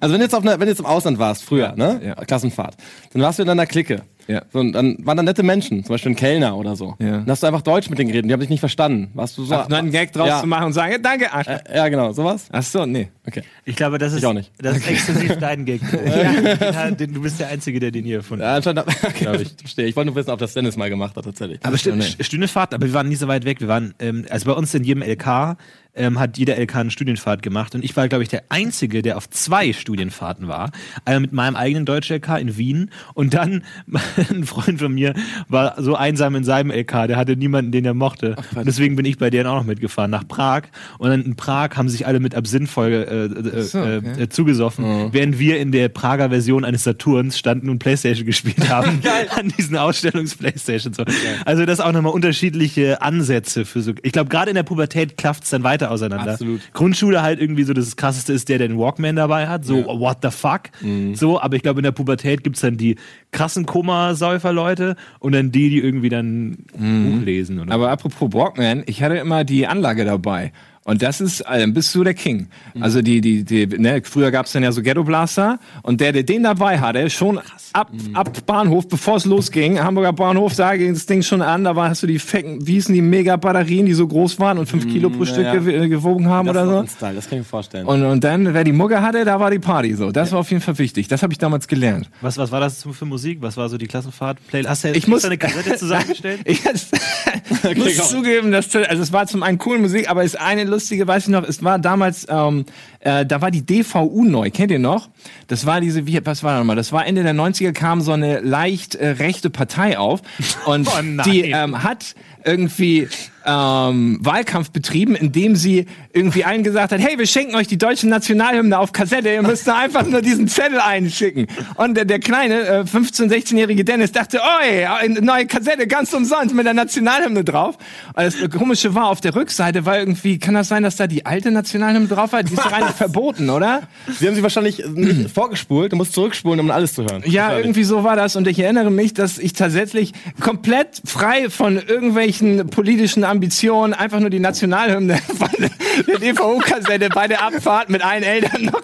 Speaker 2: also wenn du jetzt auf einer, wenn jetzt im Ausland warst, früher,
Speaker 3: Ja,
Speaker 2: ne?
Speaker 3: ja.
Speaker 2: Klassenfahrt, dann warst du in deiner Clique.
Speaker 3: Ja.
Speaker 2: So, und dann waren da nette Menschen, zum Beispiel ein Kellner oder so.
Speaker 3: Ja.
Speaker 2: Dann hast du einfach Deutsch mit denen geredet, die haben dich nicht verstanden. Warst du so.
Speaker 3: Ach, nur einen Gag draus
Speaker 2: ja.
Speaker 3: zu machen und sagen, ja, danke, Arsch.
Speaker 2: Äh, ja, genau, sowas?
Speaker 3: Ach so, nee.
Speaker 2: Okay.
Speaker 1: Ich glaube, das ist,
Speaker 2: auch nicht.
Speaker 1: Das ist exklusiv dein Gag. du bist der Einzige, der den hier erfunden hat.
Speaker 2: Ja, anscheinend, okay, ich. Verstehe. Ich wollte nur wissen, ob das Dennis mal gemacht hat, tatsächlich.
Speaker 3: Aber stimmt.
Speaker 1: St- Studienfahrt, aber wir waren nie so weit weg. Wir waren, ähm, also bei uns in jedem LK ähm, hat jeder LK eine Studienfahrt gemacht und ich war, glaube ich, der Einzige, der auf zwei Studienfahrten war. Einmal mit meinem eigenen Deutsch-LK in Wien und dann ein Freund von mir war so einsam in seinem LK, der hatte niemanden, den er mochte. und deswegen bin ich bei denen auch noch mitgefahren nach Prag und dann in Prag haben sich alle mit Absinth voll äh, äh,
Speaker 3: so,
Speaker 1: äh,
Speaker 3: okay.
Speaker 1: äh, zugesoffen, während wir in der Prager Version eines Saturns standen und Playstation gespielt haben an diesen Ausstellungs-Playstations. So. Also das auch nochmal unterschiedliche Ansätze für so. Ich glaube, gerade in der Pubertät klafft es dann weiter auseinander.
Speaker 2: Absolut.
Speaker 1: Grundschule halt irgendwie so das krasseste ist der, der den Walkman dabei hat. So, what the fuck? So, aber ich glaube, in der Pubertät gibt's dann die krassen Koma-Säufer-Leute und dann die, die irgendwie dann Buch lesen. Oder
Speaker 3: Aber apropos Walkman, ich hatte immer die Anlage dabei. Und das ist, äh, bist du der King. Also die, die, die, ne, früher gab's dann ja so Ghetto Blaster und der, der den dabei hatte, schon ab, ab Bahnhof, bevor es losging, Hamburger Bahnhof, da ging das Ding schon an, da war, hast du die fetten, wie hießen die Mega-Batterien, die so groß waren und fünf Kilo pro Stück
Speaker 2: ja.
Speaker 3: gew- äh, gewogen haben
Speaker 2: das
Speaker 3: oder so.
Speaker 2: Style, das kann ich mir vorstellen.
Speaker 3: Und, und dann, wer die Mucke hatte, da war die Party so. Das war auf jeden Fall wichtig. Das habe ich damals gelernt.
Speaker 1: was, was war das für Musik? Was war so die Klassenfahrt? Play Hast du
Speaker 3: Ich muss
Speaker 1: eine Kassette zusammengestellt?
Speaker 3: ich muss zugeben, dass also es war zum einen coole Musik, aber es ist eine lustige, weiß ich noch, es war damals, ähm, äh, da war die DVU neu, kennt ihr noch? Das war diese, wie, was war das nochmal? Das war Ende der 90er kam so eine leicht äh, rechte Partei auf und
Speaker 1: Oh
Speaker 3: die ähm, hat irgendwie ähm, Wahlkampf betrieben, indem sie irgendwie allen gesagt hat, hey, wir schenken euch die deutsche Nationalhymne auf Kassette, ihr müsst da einfach nur diesen Zettel einschicken. Und der, der kleine äh, 15-, 16-jährige Dennis dachte, oi, eine neue Kassette ganz umsonst mit der Nationalhymne drauf. Und das Komische war, auf der Rückseite war irgendwie, kann das sein, dass da die alte Nationalhymne drauf war? Die ist doch eigentlich verboten, oder?
Speaker 2: Sie haben sie wahrscheinlich nicht vorgespult, du musst zurückspulen, um alles zu hören.
Speaker 3: Ja, irgendwie so war das. Und ich erinnere mich, dass ich tatsächlich komplett frei von irgendwelchen politischen Ambitionen einfach nur die Nationalhymne von der DVU-Kassette bei der Abfahrt mit allen Eltern noch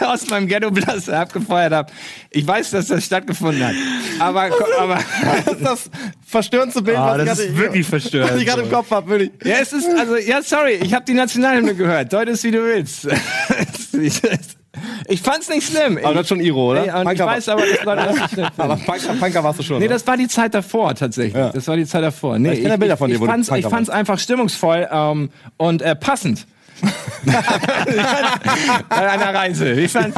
Speaker 3: aus meinem Ghetto-Blaster abgefeuert habe. Ich weiß, dass das stattgefunden hat. Aber, aber
Speaker 2: Das ist das verstörendste Bild,
Speaker 1: Ah,
Speaker 2: was ich
Speaker 1: das
Speaker 2: gerade-
Speaker 1: ist wirklich verstörend.
Speaker 2: was ich gerade im Kopf habe, wirklich.
Speaker 3: ja, es ist, also, ja, sorry, ich habe die Nationalhymne gehört. Deut es, wie du willst. Ich fand's nicht schlimm.
Speaker 2: Aber das ist schon Iro, oder?
Speaker 3: Und ich weiß aber, dass Leute das nicht schlimm.
Speaker 2: Aber Punker, Punker warst du schon.
Speaker 3: Nee, das war die Zeit davor tatsächlich.
Speaker 2: Ja.
Speaker 3: Das war die Zeit davor. Nee,
Speaker 2: Ich kenn ja Bilder von dir,
Speaker 3: ich,
Speaker 2: wo du
Speaker 3: fand's, ich fand's einfach stimmungsvoll ähm, und äh, passend. Bei einer Reise. Ich fand,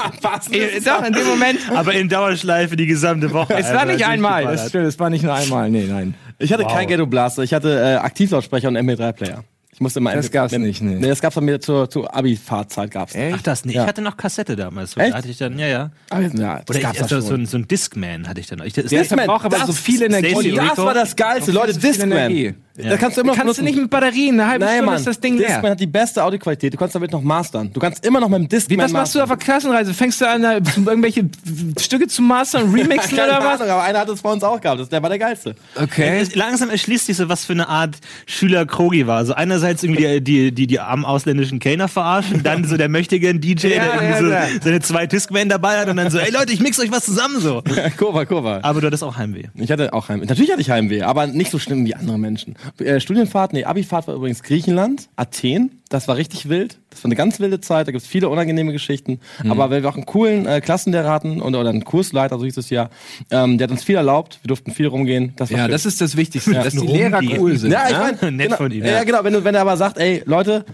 Speaker 3: äh, doch, in dem Moment.
Speaker 1: Aber in Dauerschleife die gesamte Woche.
Speaker 3: Es war nicht einmal. Das stimmt, es war nicht nur einmal. Nee, nein.
Speaker 2: Ich hatte kein Ghetto Blaster, ich hatte äh, Aktivlautsprecher und MP3-Player. Ich musste immer
Speaker 3: Das gab's nicht, nee.
Speaker 2: Nee, das gab's bei mir zur, zur Abi-Fahrzeit gab's.
Speaker 3: Echt?
Speaker 1: Ach das,
Speaker 2: Ja.
Speaker 1: ich hatte noch Kassette damals. So,
Speaker 2: Echt?
Speaker 1: Da hatte ich dann, ja, ja.
Speaker 2: Ah, ja, das
Speaker 1: Oder
Speaker 2: gab's
Speaker 1: ich,
Speaker 2: ja
Speaker 1: also, so,
Speaker 2: schon.
Speaker 1: ein, so ein Discman hatte ich dann noch. Ich, das
Speaker 3: Der
Speaker 1: das-
Speaker 3: verbraucht aber so viel Energie.
Speaker 2: Und das war das Geilste, Leute, Discman.
Speaker 3: Energie.
Speaker 2: Da kannst du immer noch
Speaker 3: Kannst du nicht mit Batterien, eine halbe
Speaker 2: Nein,
Speaker 3: Stunde
Speaker 2: Mann.
Speaker 3: ist das Ding
Speaker 2: Discman
Speaker 3: leer.
Speaker 2: hat die beste Audioqualität. Du kannst damit noch mastern. Du kannst immer noch mit dem Discman
Speaker 3: Wie, was machst du auf der Klassenreise? Fängst du an, irgendwelche Stücke zu mastern, remixen
Speaker 2: Keine
Speaker 3: oder was?
Speaker 2: Ahnung, aber einer hat es vor uns auch gehabt. Das, der war der Geilste.
Speaker 3: Okay.
Speaker 1: Langsam erschließt sich so, was für eine Art Schüler Krogi war. So einerseits irgendwie die, die, die, die armen ausländischen Kellner verarschen, dann so der mächtigen DJ, der
Speaker 3: Ja,
Speaker 1: irgendwie
Speaker 3: ja,
Speaker 1: so
Speaker 3: ja.
Speaker 1: seine zwei Discman dabei hat und dann so, ey Leute, ich mix euch was zusammen so.
Speaker 2: Kurva, Kurva.
Speaker 1: Aber du hattest auch Heimweh.
Speaker 2: Ich hatte auch Heimweh. Natürlich hatte ich Heimweh, aber nicht so schlimm wie andere Menschen. Äh, Studienfahrt, nee, Abifahrt war übrigens Griechenland, Athen. Das war richtig wild. Das war eine ganz wilde Zeit. Da gibt's viele unangenehme Geschichten.
Speaker 3: Mhm.
Speaker 2: Aber weil wir auch einen coolen äh, Klassenlehrer hatten und, oder einen Kursleiter, so hieß es ja, ähm, der hat uns viel erlaubt. Wir durften viel rumgehen. Das war
Speaker 3: Ja,
Speaker 2: schön.
Speaker 3: das ist das Wichtigste, dass die
Speaker 1: Rumgehen.
Speaker 3: Lehrer cool sind.
Speaker 2: Ja, ich
Speaker 3: ja?
Speaker 2: meine,
Speaker 1: Nett
Speaker 2: genau,
Speaker 1: von ihm,
Speaker 2: Ja,
Speaker 1: ja.
Speaker 2: genau. Wenn, du, wenn er aber sagt, ey, Leute,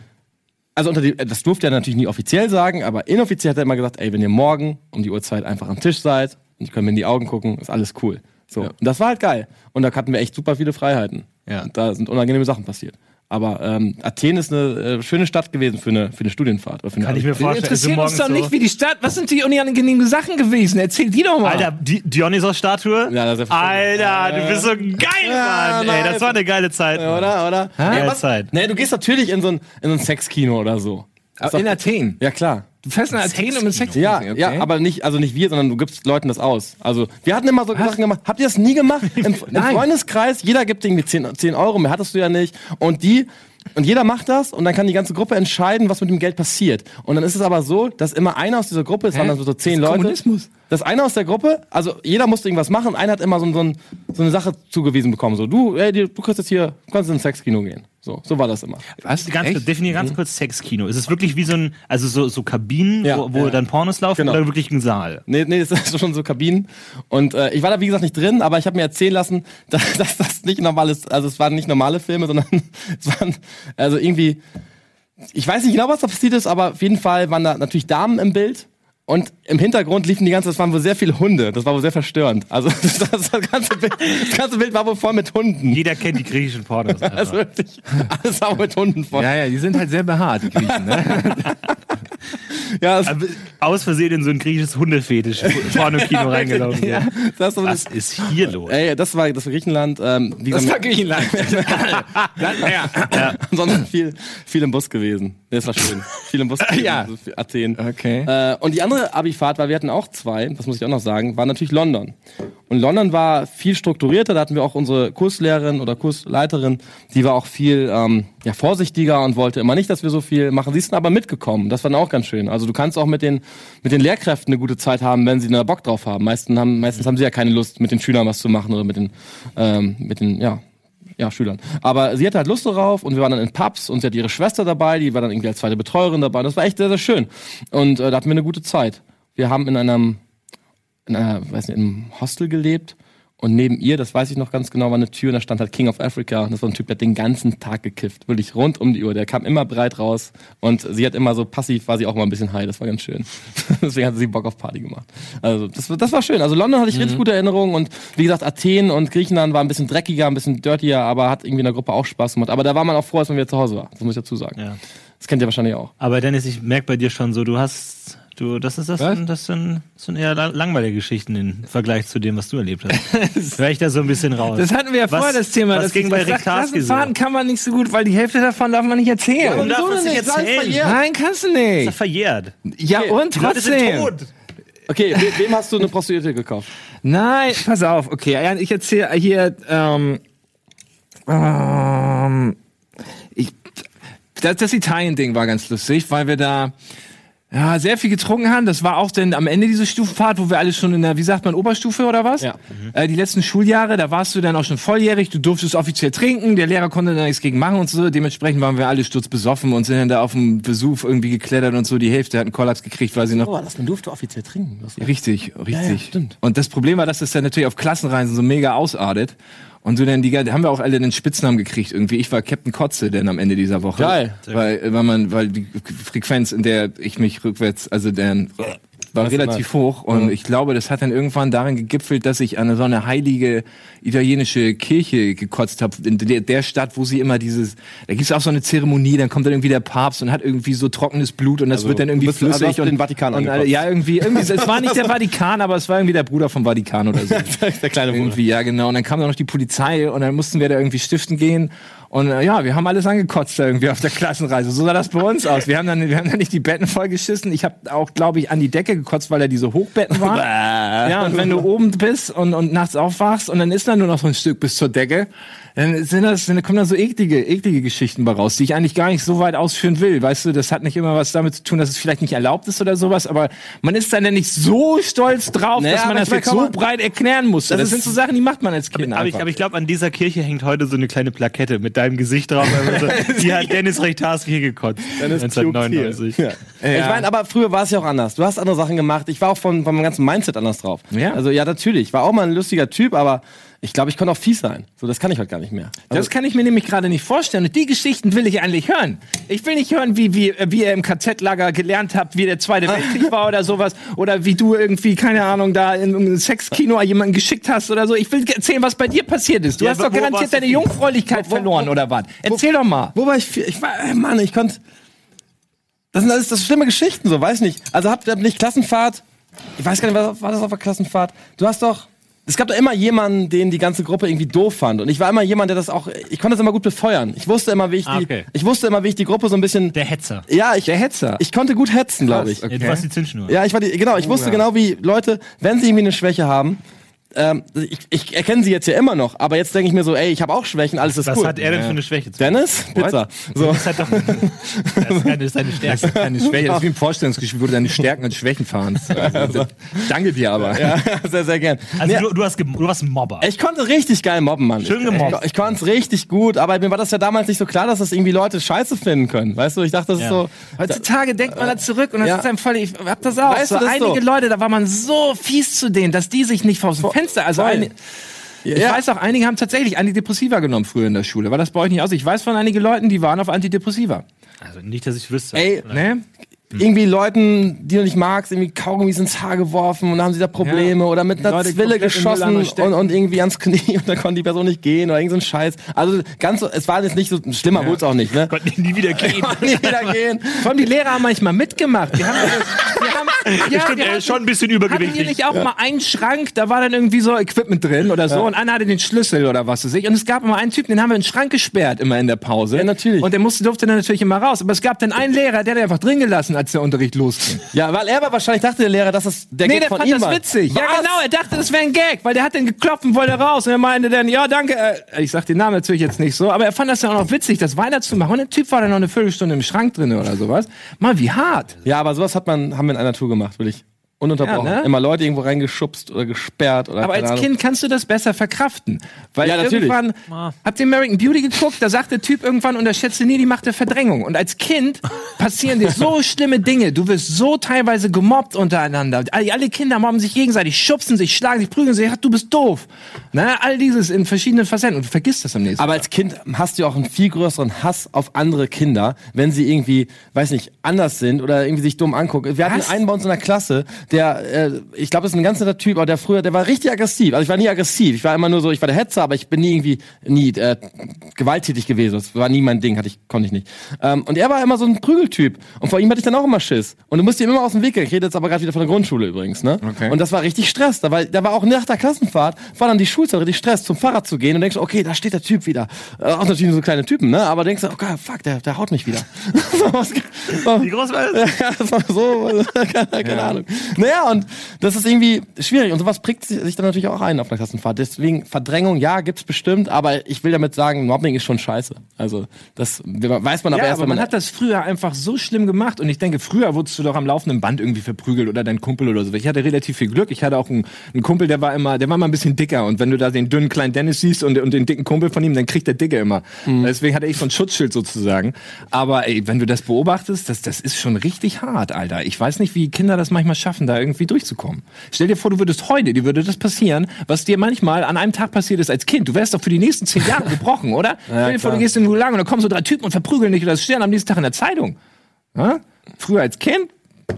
Speaker 2: also unter die, das durfte er natürlich nie offiziell sagen, aber inoffiziell hat er immer gesagt, ey, wenn ihr morgen um die Uhrzeit einfach am Tisch seid und ich können mir in die Augen gucken, ist alles cool. So. Und das war halt geil. Und da hatten wir echt super viele Freiheiten.
Speaker 1: Ja.
Speaker 2: Und da sind unangenehme Sachen passiert. Aber ähm, Athen ist eine äh, schöne Stadt gewesen für eine, für eine Studienfahrt. Oder für eine
Speaker 1: Kann ich mir
Speaker 3: Wir
Speaker 1: vorstellen.
Speaker 3: interessieren
Speaker 1: so
Speaker 3: uns doch nicht, wie die Stadt, was sind die unangenehmen Sachen gewesen? Erzähl die doch mal.
Speaker 1: Alter, die Dionysos-Statue?
Speaker 2: Ja, das ist ja
Speaker 1: Alter, du bist so geil,
Speaker 2: Ja,
Speaker 1: Mann. Ey, das war eine geile Zeit. Mann.
Speaker 2: Oder, oder?
Speaker 1: Geile
Speaker 2: was?
Speaker 1: Zeit.
Speaker 2: Nee, du gehst natürlich in so ein, in so ein Sexkino oder so.
Speaker 3: Aber in Athen.
Speaker 2: Ja, klar.
Speaker 3: Du fährst nach Athen um mit Sex
Speaker 2: Ja,
Speaker 3: okay.
Speaker 2: ja, aber nicht, also nicht wir, sondern du gibst Leuten das aus. Also, wir hatten immer so Sachen gemacht. Habt ihr das nie gemacht? Im, im. Freundeskreis, jeder gibt irgendwie 10, 10 Euro, mehr hattest du ja nicht. Und die, und jeder macht das und dann kann die ganze Gruppe entscheiden, was mit dem Geld passiert. Und dann ist es aber so, dass immer einer aus dieser Gruppe, es waren dann so 10
Speaker 3: Das ist
Speaker 2: Leute.
Speaker 3: Kommunismus.
Speaker 2: Dass einer aus der Gruppe, also jeder musste irgendwas machen und einer hat immer so, so, ein, so eine Sache zugewiesen bekommen. So, du, ey, du kannst jetzt hier, du kannst ins Sexkino gehen. So, so war das immer.
Speaker 3: Was?
Speaker 1: Ganz,
Speaker 3: Echt?
Speaker 1: definier ganz kurz Sexkino. Ist es wirklich wie so ein, also so, so Kabinen,
Speaker 2: Ja,
Speaker 1: wo, wo
Speaker 2: ja.
Speaker 1: dann Pornos laufen
Speaker 2: Genau.
Speaker 1: oder wirklich ein Saal?
Speaker 2: Nee, nee, das ist schon so Kabinen. Und äh, ich war da, wie gesagt, nicht drin, aber ich habe mir erzählen lassen, dass, dass das nicht normal ist. Also es waren nicht normale Filme, sondern es waren, also irgendwie, ich weiß nicht genau, was da passiert ist, aber auf jeden Fall waren da natürlich Damen im Bild. Und im Hintergrund liefen die ganze, das waren wohl sehr viele Hunde. Das war wohl sehr verstörend. Also das, das, ganze, Bild, das ganze Bild war wohl voll mit Hunden.
Speaker 1: Jeder kennt die griechischen Pornos.
Speaker 2: Also wirklich, alles war mit Hunden voll.
Speaker 3: Ja, ja, die sind halt sehr behaart, die Griechen, ne?
Speaker 2: Ja,
Speaker 1: Aber aus Versehen in so ein griechisches Hundefetisch-Porno-Kino reingelaufen.
Speaker 2: ja, das,
Speaker 1: Was ist hier los?
Speaker 2: ey, das war das war Griechenland. Ähm, wie
Speaker 3: Das
Speaker 2: gesagt,
Speaker 3: war Griechenland. Dann, ja.
Speaker 2: Ansonsten viel, viel im Bus gewesen. Das war schön. Viel im Bus gewesen.
Speaker 3: Ja.
Speaker 2: also für Athen.
Speaker 3: Okay.
Speaker 2: Äh, und die andere Abifahrt, weil wir hatten auch zwei, das muss ich auch noch sagen, war natürlich London. Und London war viel strukturierter, da hatten wir auch unsere Kurslehrerin oder Kursleiterin, die war auch viel ähm, ja, vorsichtiger und wollte immer nicht, dass wir so viel machen. Sie ist dann aber mitgekommen, das war dann auch ganz schön. Also du kannst auch mit den, mit den Lehrkräften eine gute Zeit haben, wenn sie da Bock drauf haben. Meistens haben, meistens haben sie ja keine Lust, mit den Schülern was zu machen oder mit den, ähm, mit den, ja, ja, Schülern. Aber sie hatte halt Lust darauf und wir waren dann in Pubs und sie hat ihre Schwester dabei, die war dann irgendwie als zweite Betreuerin dabei. Das war echt sehr, sehr schön. Und äh, da hatten wir eine gute Zeit. Wir haben in einem, in einer, weiß nicht, in einem Hostel gelebt und neben ihr, das weiß ich noch ganz genau, war eine Tür und da stand halt King of Africa und das war ein Typ, der hat den ganzen Tag gekifft. Wirklich rund um die Uhr. Der kam immer breit raus und sie hat immer so passiv, war sie auch mal ein bisschen high. Das war ganz schön. Deswegen hatte sie Bock auf Party gemacht. Also das, war- das war schön. Also London hatte ich richtig gute Erinnerungen und wie gesagt, Athen und Griechenland war ein bisschen dreckiger, ein bisschen dirtier, aber hat irgendwie in der Gruppe auch Spaß gemacht. Aber da war man auch froh, als man wieder zu Hause war. Das muss ich dazu sagen.
Speaker 1: Ja.
Speaker 2: Das kennt ihr wahrscheinlich auch.
Speaker 1: Aber Dennis, ich merke bei dir schon so, du hast, du, das ist das,
Speaker 3: Was?
Speaker 1: sind, das sind, das sind eher la- langweilige Geschichten im Vergleich zu dem, was du erlebt hast. Hör ich da so ein bisschen raus.
Speaker 3: Das hatten wir ja vorher, das Thema.
Speaker 1: was
Speaker 3: dass
Speaker 1: ging bei Rick?
Speaker 3: Klassenfahrten kann man nicht so gut, weil die Hälfte davon darf man nicht erzählen.
Speaker 1: Warum darf man nicht
Speaker 2: nicht?
Speaker 1: erzählen?
Speaker 3: Nein, kannst du
Speaker 1: Das ist ja
Speaker 3: nicht.
Speaker 1: verjährt.
Speaker 3: Ja, und
Speaker 1: Leute sind
Speaker 3: trotzdem.
Speaker 1: tot.
Speaker 2: Okay, we wem hast du eine Prostituierte gekauft?
Speaker 3: Nein, pass auf, okay. ja, Ich erzähle hier, ähm, ähm, ich, das, das Italien-Ding war ganz lustig, weil wir da ja, sehr viel getrunken haben. Das war auch dann am Ende diese Stufenfahrt, wo wir alle schon in der, wie sagt man, Oberstufe oder was?
Speaker 2: Ja.
Speaker 3: Äh, die letzten Schuljahre, da warst du dann auch schon volljährig, du durftest offiziell trinken, der Lehrer konnte da nichts gegen machen und so. Dementsprechend waren wir alle sturzbesoffen und sind dann da auf dem Vesuv irgendwie geklettert und so. Die Hälfte hat einen Kollaps gekriegt, weil sie noch
Speaker 2: Oh, das man durfte offiziell trinken.
Speaker 3: Richtig, richtig.
Speaker 2: ja, stimmt.
Speaker 3: Und das Problem war, dass das dann natürlich auf Klassenreisen so mega ausartet. Und so dann die haben wir auch alle den Spitznamen gekriegt irgendwie. Ich war Captain Kotze denn am Ende dieser Woche.
Speaker 2: Geil.
Speaker 3: Weil, weil man, weil die Frequenz, in der ich mich rückwärts, also dann war relativ hoch und ich glaube, das hat dann irgendwann darin gegipfelt, dass ich an so eine heilige italienische Kirche gekotzt habe, in der, der Stadt, wo sie immer dieses, da gibt's auch so eine Zeremonie, dann kommt dann irgendwie der Papst und hat irgendwie so trockenes Blut und das
Speaker 2: Also,
Speaker 3: wird dann irgendwie
Speaker 2: also
Speaker 3: flüssig
Speaker 2: du
Speaker 3: und
Speaker 2: den Vatikan
Speaker 3: und,
Speaker 2: angekotzt.
Speaker 3: ja irgendwie irgendwie es war nicht der Vatikan, aber es war irgendwie der Bruder vom Vatikan oder so.
Speaker 2: der kleine Bruder.
Speaker 3: irgendwie ja genau und dann kam dann noch die Polizei und dann mussten wir da irgendwie stiften gehen und äh, ja, wir haben alles angekotzt irgendwie auf der Klassenreise. So sah das bei uns aus. Wir haben dann, wir haben dann nicht die Betten vollgeschissen. Ich habe auch, glaube ich, an die Decke gekotzt, weil da diese Hochbetten waren. ja, und wenn du oben bist und, und nachts aufwachst und dann ist da nur noch so ein Stück bis zur Decke, dann sind das, dann kommen da so eklige, eklige Geschichten bei raus, die ich eigentlich gar nicht so weit ausführen will. Weißt du, das hat nicht immer was damit zu tun, dass es vielleicht nicht erlaubt ist oder sowas, aber man ist dann ja nicht so stolz drauf,
Speaker 2: Naja,
Speaker 3: dass man das
Speaker 2: ich
Speaker 3: jetzt so
Speaker 2: man-
Speaker 3: breit erklären muss. Das,
Speaker 2: Das
Speaker 3: sind so Sachen, die macht man als Kind
Speaker 1: Aber ich,
Speaker 3: einfach.
Speaker 1: aber ich glaube, an dieser Kirche hängt heute so eine kleine Plakette mit deinem Gesicht drauf. Also, die hat Dennis Rechtarski hier gekotzt.
Speaker 2: Dennis
Speaker 1: 1999.
Speaker 2: Ja. Ich meine, aber früher war es ja auch anders. Du hast andere Sachen gemacht. Ich war auch von, von meinem ganzen Mindset anders drauf.
Speaker 3: Ja?
Speaker 2: Also ja, natürlich. Ich war auch mal ein lustiger Typ, aber ich glaube, ich konnte auch fies sein. So, das kann ich heute gar nicht mehr. Also,
Speaker 3: Das kann ich mir nämlich gerade nicht vorstellen. Und die Geschichten will ich eigentlich hören. Ich will nicht hören, wie, wie, wie ihr im KZ-Lager gelernt habt, wie der Zweite Weltkrieg war oder sowas. Oder wie du irgendwie, keine Ahnung, da in einem Sexkino jemanden geschickt hast oder so. Ich will erzählen, was bei dir passiert ist. Du
Speaker 1: Ja,
Speaker 3: hast
Speaker 1: wo-
Speaker 3: doch
Speaker 1: wo
Speaker 3: garantiert deine? Jungfräulichkeit verloren, oder was? Erzähl doch mal.
Speaker 2: wo war ich? viel- Ich war, äh, Mann, ich konnte. Das sind alles das sind schlimme Geschichten, so weiß nicht. Also habt ihr nicht Klassenfahrt? Ich weiß gar nicht, was war das auf der Klassenfahrt? Du hast doch. Es gab doch immer jemanden, den die ganze Gruppe irgendwie doof fand. Und ich war immer jemand, der das auch. Ich konnte das immer gut befeuern. Ich wusste immer, wie ich
Speaker 1: Ah,
Speaker 2: die.
Speaker 1: okay.
Speaker 2: Ich wusste immer, wie ich die Gruppe so ein bisschen.
Speaker 1: Der Hetzer.
Speaker 2: ja, ich.
Speaker 3: Der Hetzer.
Speaker 2: Ich konnte gut hetzen, glaube ich.
Speaker 3: Krass,
Speaker 1: Ja, du warst die Zündschnur.
Speaker 2: Ja, ich war die, genau, ich wusste genau, wie Leute, wenn sie irgendwie eine Schwäche haben, ähm, ich, ich erkenne sie jetzt ja immer noch, aber jetzt denke ich mir so, ey, ich habe auch Schwächen, alles ist
Speaker 1: Was
Speaker 2: cool.
Speaker 1: hat er denn für eine Schwäche? zu
Speaker 2: Dennis? Pizza. So.
Speaker 1: Das hat doch. Das ist keine, seine Stärke.
Speaker 3: Deine Schwäche, das ist wie ein Vorstellungsgespräch, wo du deine Stärken und Schwächen fahrst. Also, danke dir aber.
Speaker 2: Ja, sehr, sehr gern.
Speaker 1: Also
Speaker 2: Nee,
Speaker 1: du, du, hast du warst ein Mobber.
Speaker 2: ich konnte richtig geil mobben, Mann.
Speaker 1: Schön gemobbt.
Speaker 2: Ich, ich konnte es richtig gut, aber mir war das ja damals nicht so klar, dass das irgendwie Leute scheiße finden können. Weißt du, ich dachte, das ist
Speaker 1: Ja.
Speaker 2: so.
Speaker 3: Heutzutage denkt man da zurück und das
Speaker 2: Ja.
Speaker 3: ist einem voll, ich hab das auch.
Speaker 2: Weißt
Speaker 3: so
Speaker 2: du das
Speaker 3: einige
Speaker 2: so?
Speaker 3: Leute, da war man so fies zu denen, dass die sich nicht aus dem Fenster, also eine, ich
Speaker 2: Ja.
Speaker 3: weiß auch, einige haben tatsächlich Antidepressiva genommen früher in der Schule. War das bei euch nicht aus? Ich weiß von einigen Leuten, die waren auf Antidepressiva.
Speaker 1: Also nicht, dass ich wüsste.
Speaker 2: Ey,
Speaker 3: Ne?
Speaker 2: irgendwie Leuten, die du nicht magst, irgendwie Kaugummis ins Haar geworfen und dann haben sie da Probleme
Speaker 3: Ja.
Speaker 2: oder mit
Speaker 3: Die
Speaker 2: einer
Speaker 3: Leute
Speaker 2: Zwille geschossen und, und irgendwie ans Knie und dann konnte die Person nicht gehen oder irgend so ein Scheiß. Also ganz so, es war jetzt nicht so schlimmer, wurde es auch nicht, ne?
Speaker 1: Konnten nie wieder gehen.
Speaker 2: Konnte nie wieder gehen.
Speaker 3: Vor allem die Lehrer haben manchmal mitgemacht. Die haben, die haben, ja,
Speaker 1: Stimmt, er ist schon ein bisschen
Speaker 3: Hatten die
Speaker 1: übergewichtig.
Speaker 3: nicht auch mal einen Schrank, da war dann irgendwie so Equipment drin oder so und einer hatte den Schlüssel oder was weiß ich. Und es gab immer einen Typen, den haben wir in den Schrank gesperrt immer in der Pause.
Speaker 2: Ja, natürlich.
Speaker 3: Und der musste, durfte dann natürlich immer raus. Aber es gab dann einen Lehrer, der hat einfach drin gelassen, als der Unterricht losging.
Speaker 2: Ja, weil er war wahrscheinlich dachte der Lehrer, dass das der
Speaker 3: Nee,
Speaker 2: Gag
Speaker 3: der
Speaker 2: von
Speaker 3: fand
Speaker 2: ihm
Speaker 3: das
Speaker 2: war.
Speaker 3: witzig. Ja,
Speaker 2: Was?
Speaker 3: genau, er dachte, das wäre ein Gag, weil der hat dann geklopft und wollte raus. Und er meinte dann, ja, danke. Äh, ich sag den Namen natürlich jetzt nicht so, aber er fand das dann auch noch witzig, das weiterzumachen. Und der Typ war dann noch eine Viertelstunde im Schrank drin oder sowas. Mal, wie hart.
Speaker 2: Ja, aber sowas hat man, haben wir in einer Tour gemacht, wirklich. Ununterbrochen.
Speaker 3: Ja, ne?
Speaker 2: Immer Leute irgendwo reingeschubst oder gesperrt oder
Speaker 3: Aber als
Speaker 2: Ahnung.
Speaker 3: Kind kannst du das besser verkraften. Weil
Speaker 2: Ja, natürlich.
Speaker 3: irgendwann, habt ihr American Beauty geguckt? Da sagt der Typ irgendwann, unterschätze nie die Macht der Verdrängung. Und als Kind passieren dir so schlimme Dinge. Du wirst so teilweise gemobbt untereinander. Alle Kinder mobben sich gegenseitig, schubsen sich, schlagen sich, prügeln sich. Du bist doof. Na, all dieses in verschiedenen Facetten. Und du vergisst das am nächsten
Speaker 2: Aber als Kind hast du auch einen viel größeren Hass auf andere Kinder, wenn sie irgendwie, weiß nicht, anders sind oder irgendwie sich dumm angucken. Wir hatten
Speaker 3: Hass?
Speaker 2: einen bei uns in der Klasse, der, äh, ich glaube, das ist ein ganz netter Typ, aber der früher, der war richtig aggressiv. Also ich war nie aggressiv. Ich war immer nur so, ich war der Hetzer, aber ich bin nie irgendwie, nie äh, gewalttätig gewesen. Das war nie mein Ding, hatte ich, konnte ich nicht. Ähm, und er war immer so ein Prügeltyp. Und vor ihm hatte ich dann auch immer Schiss. Und du musst ihm immer aus dem Weg gehen. Ich rede jetzt aber gerade wieder von der Grundschule übrigens, ne?
Speaker 3: Okay.
Speaker 2: Und das war richtig Stress. Da war, da war auch nach der Klassenfahrt, war dann die Schulzeit richtig Stress, zum Fahrrad zu gehen und denkst, okay, da steht der Typ wieder. Äh, auch natürlich nur so kleine Typen, ne? Aber denkst du, oh Gott, fuck, der, der haut mich wieder. so, was, so,
Speaker 1: Wie groß war das?
Speaker 2: ja, das war so, keine, keine Ahnung. Naja, und das ist irgendwie schwierig. Und sowas prägt sich dann natürlich auch ein auf einer Klassenfahrt. Deswegen Verdrängung, ja, gibt's bestimmt, aber ich will damit sagen, Mobbing ist schon scheiße. Also, das weiß man aber
Speaker 3: ja,
Speaker 2: erst,
Speaker 3: aber
Speaker 2: wenn
Speaker 3: man
Speaker 2: man.
Speaker 3: hat das früher einfach so schlimm gemacht und ich denke, früher wurdest du doch am laufenden Band irgendwie verprügelt oder dein Kumpel oder so. Ich hatte relativ viel Glück. Ich hatte auch einen, einen Kumpel, der war immer, der war mal ein bisschen dicker und wenn du da den dünnen kleinen Dennis siehst und, und den dicken Kumpel von ihm, dann kriegt der Dicke immer.
Speaker 2: Mhm.
Speaker 3: Deswegen hatte ich so ein Schutzschild sozusagen. Aber ey, wenn du das beobachtest, das, das ist schon richtig hart, Alter. Ich weiß nicht, wie Kinder das manchmal schaffen, da irgendwie durchzukommen. Stell dir vor, du würdest heute, dir würde das passieren, was dir manchmal an einem Tag passiert ist als Kind. Du wärst doch für die nächsten zehn Jahre gebrochen, oder? Stell dir vor, du gehst in den Gulag und da kommen so drei Typen und verprügeln dich und das steht am nächsten Tag in der Zeitung. Ja? Früher als Kind,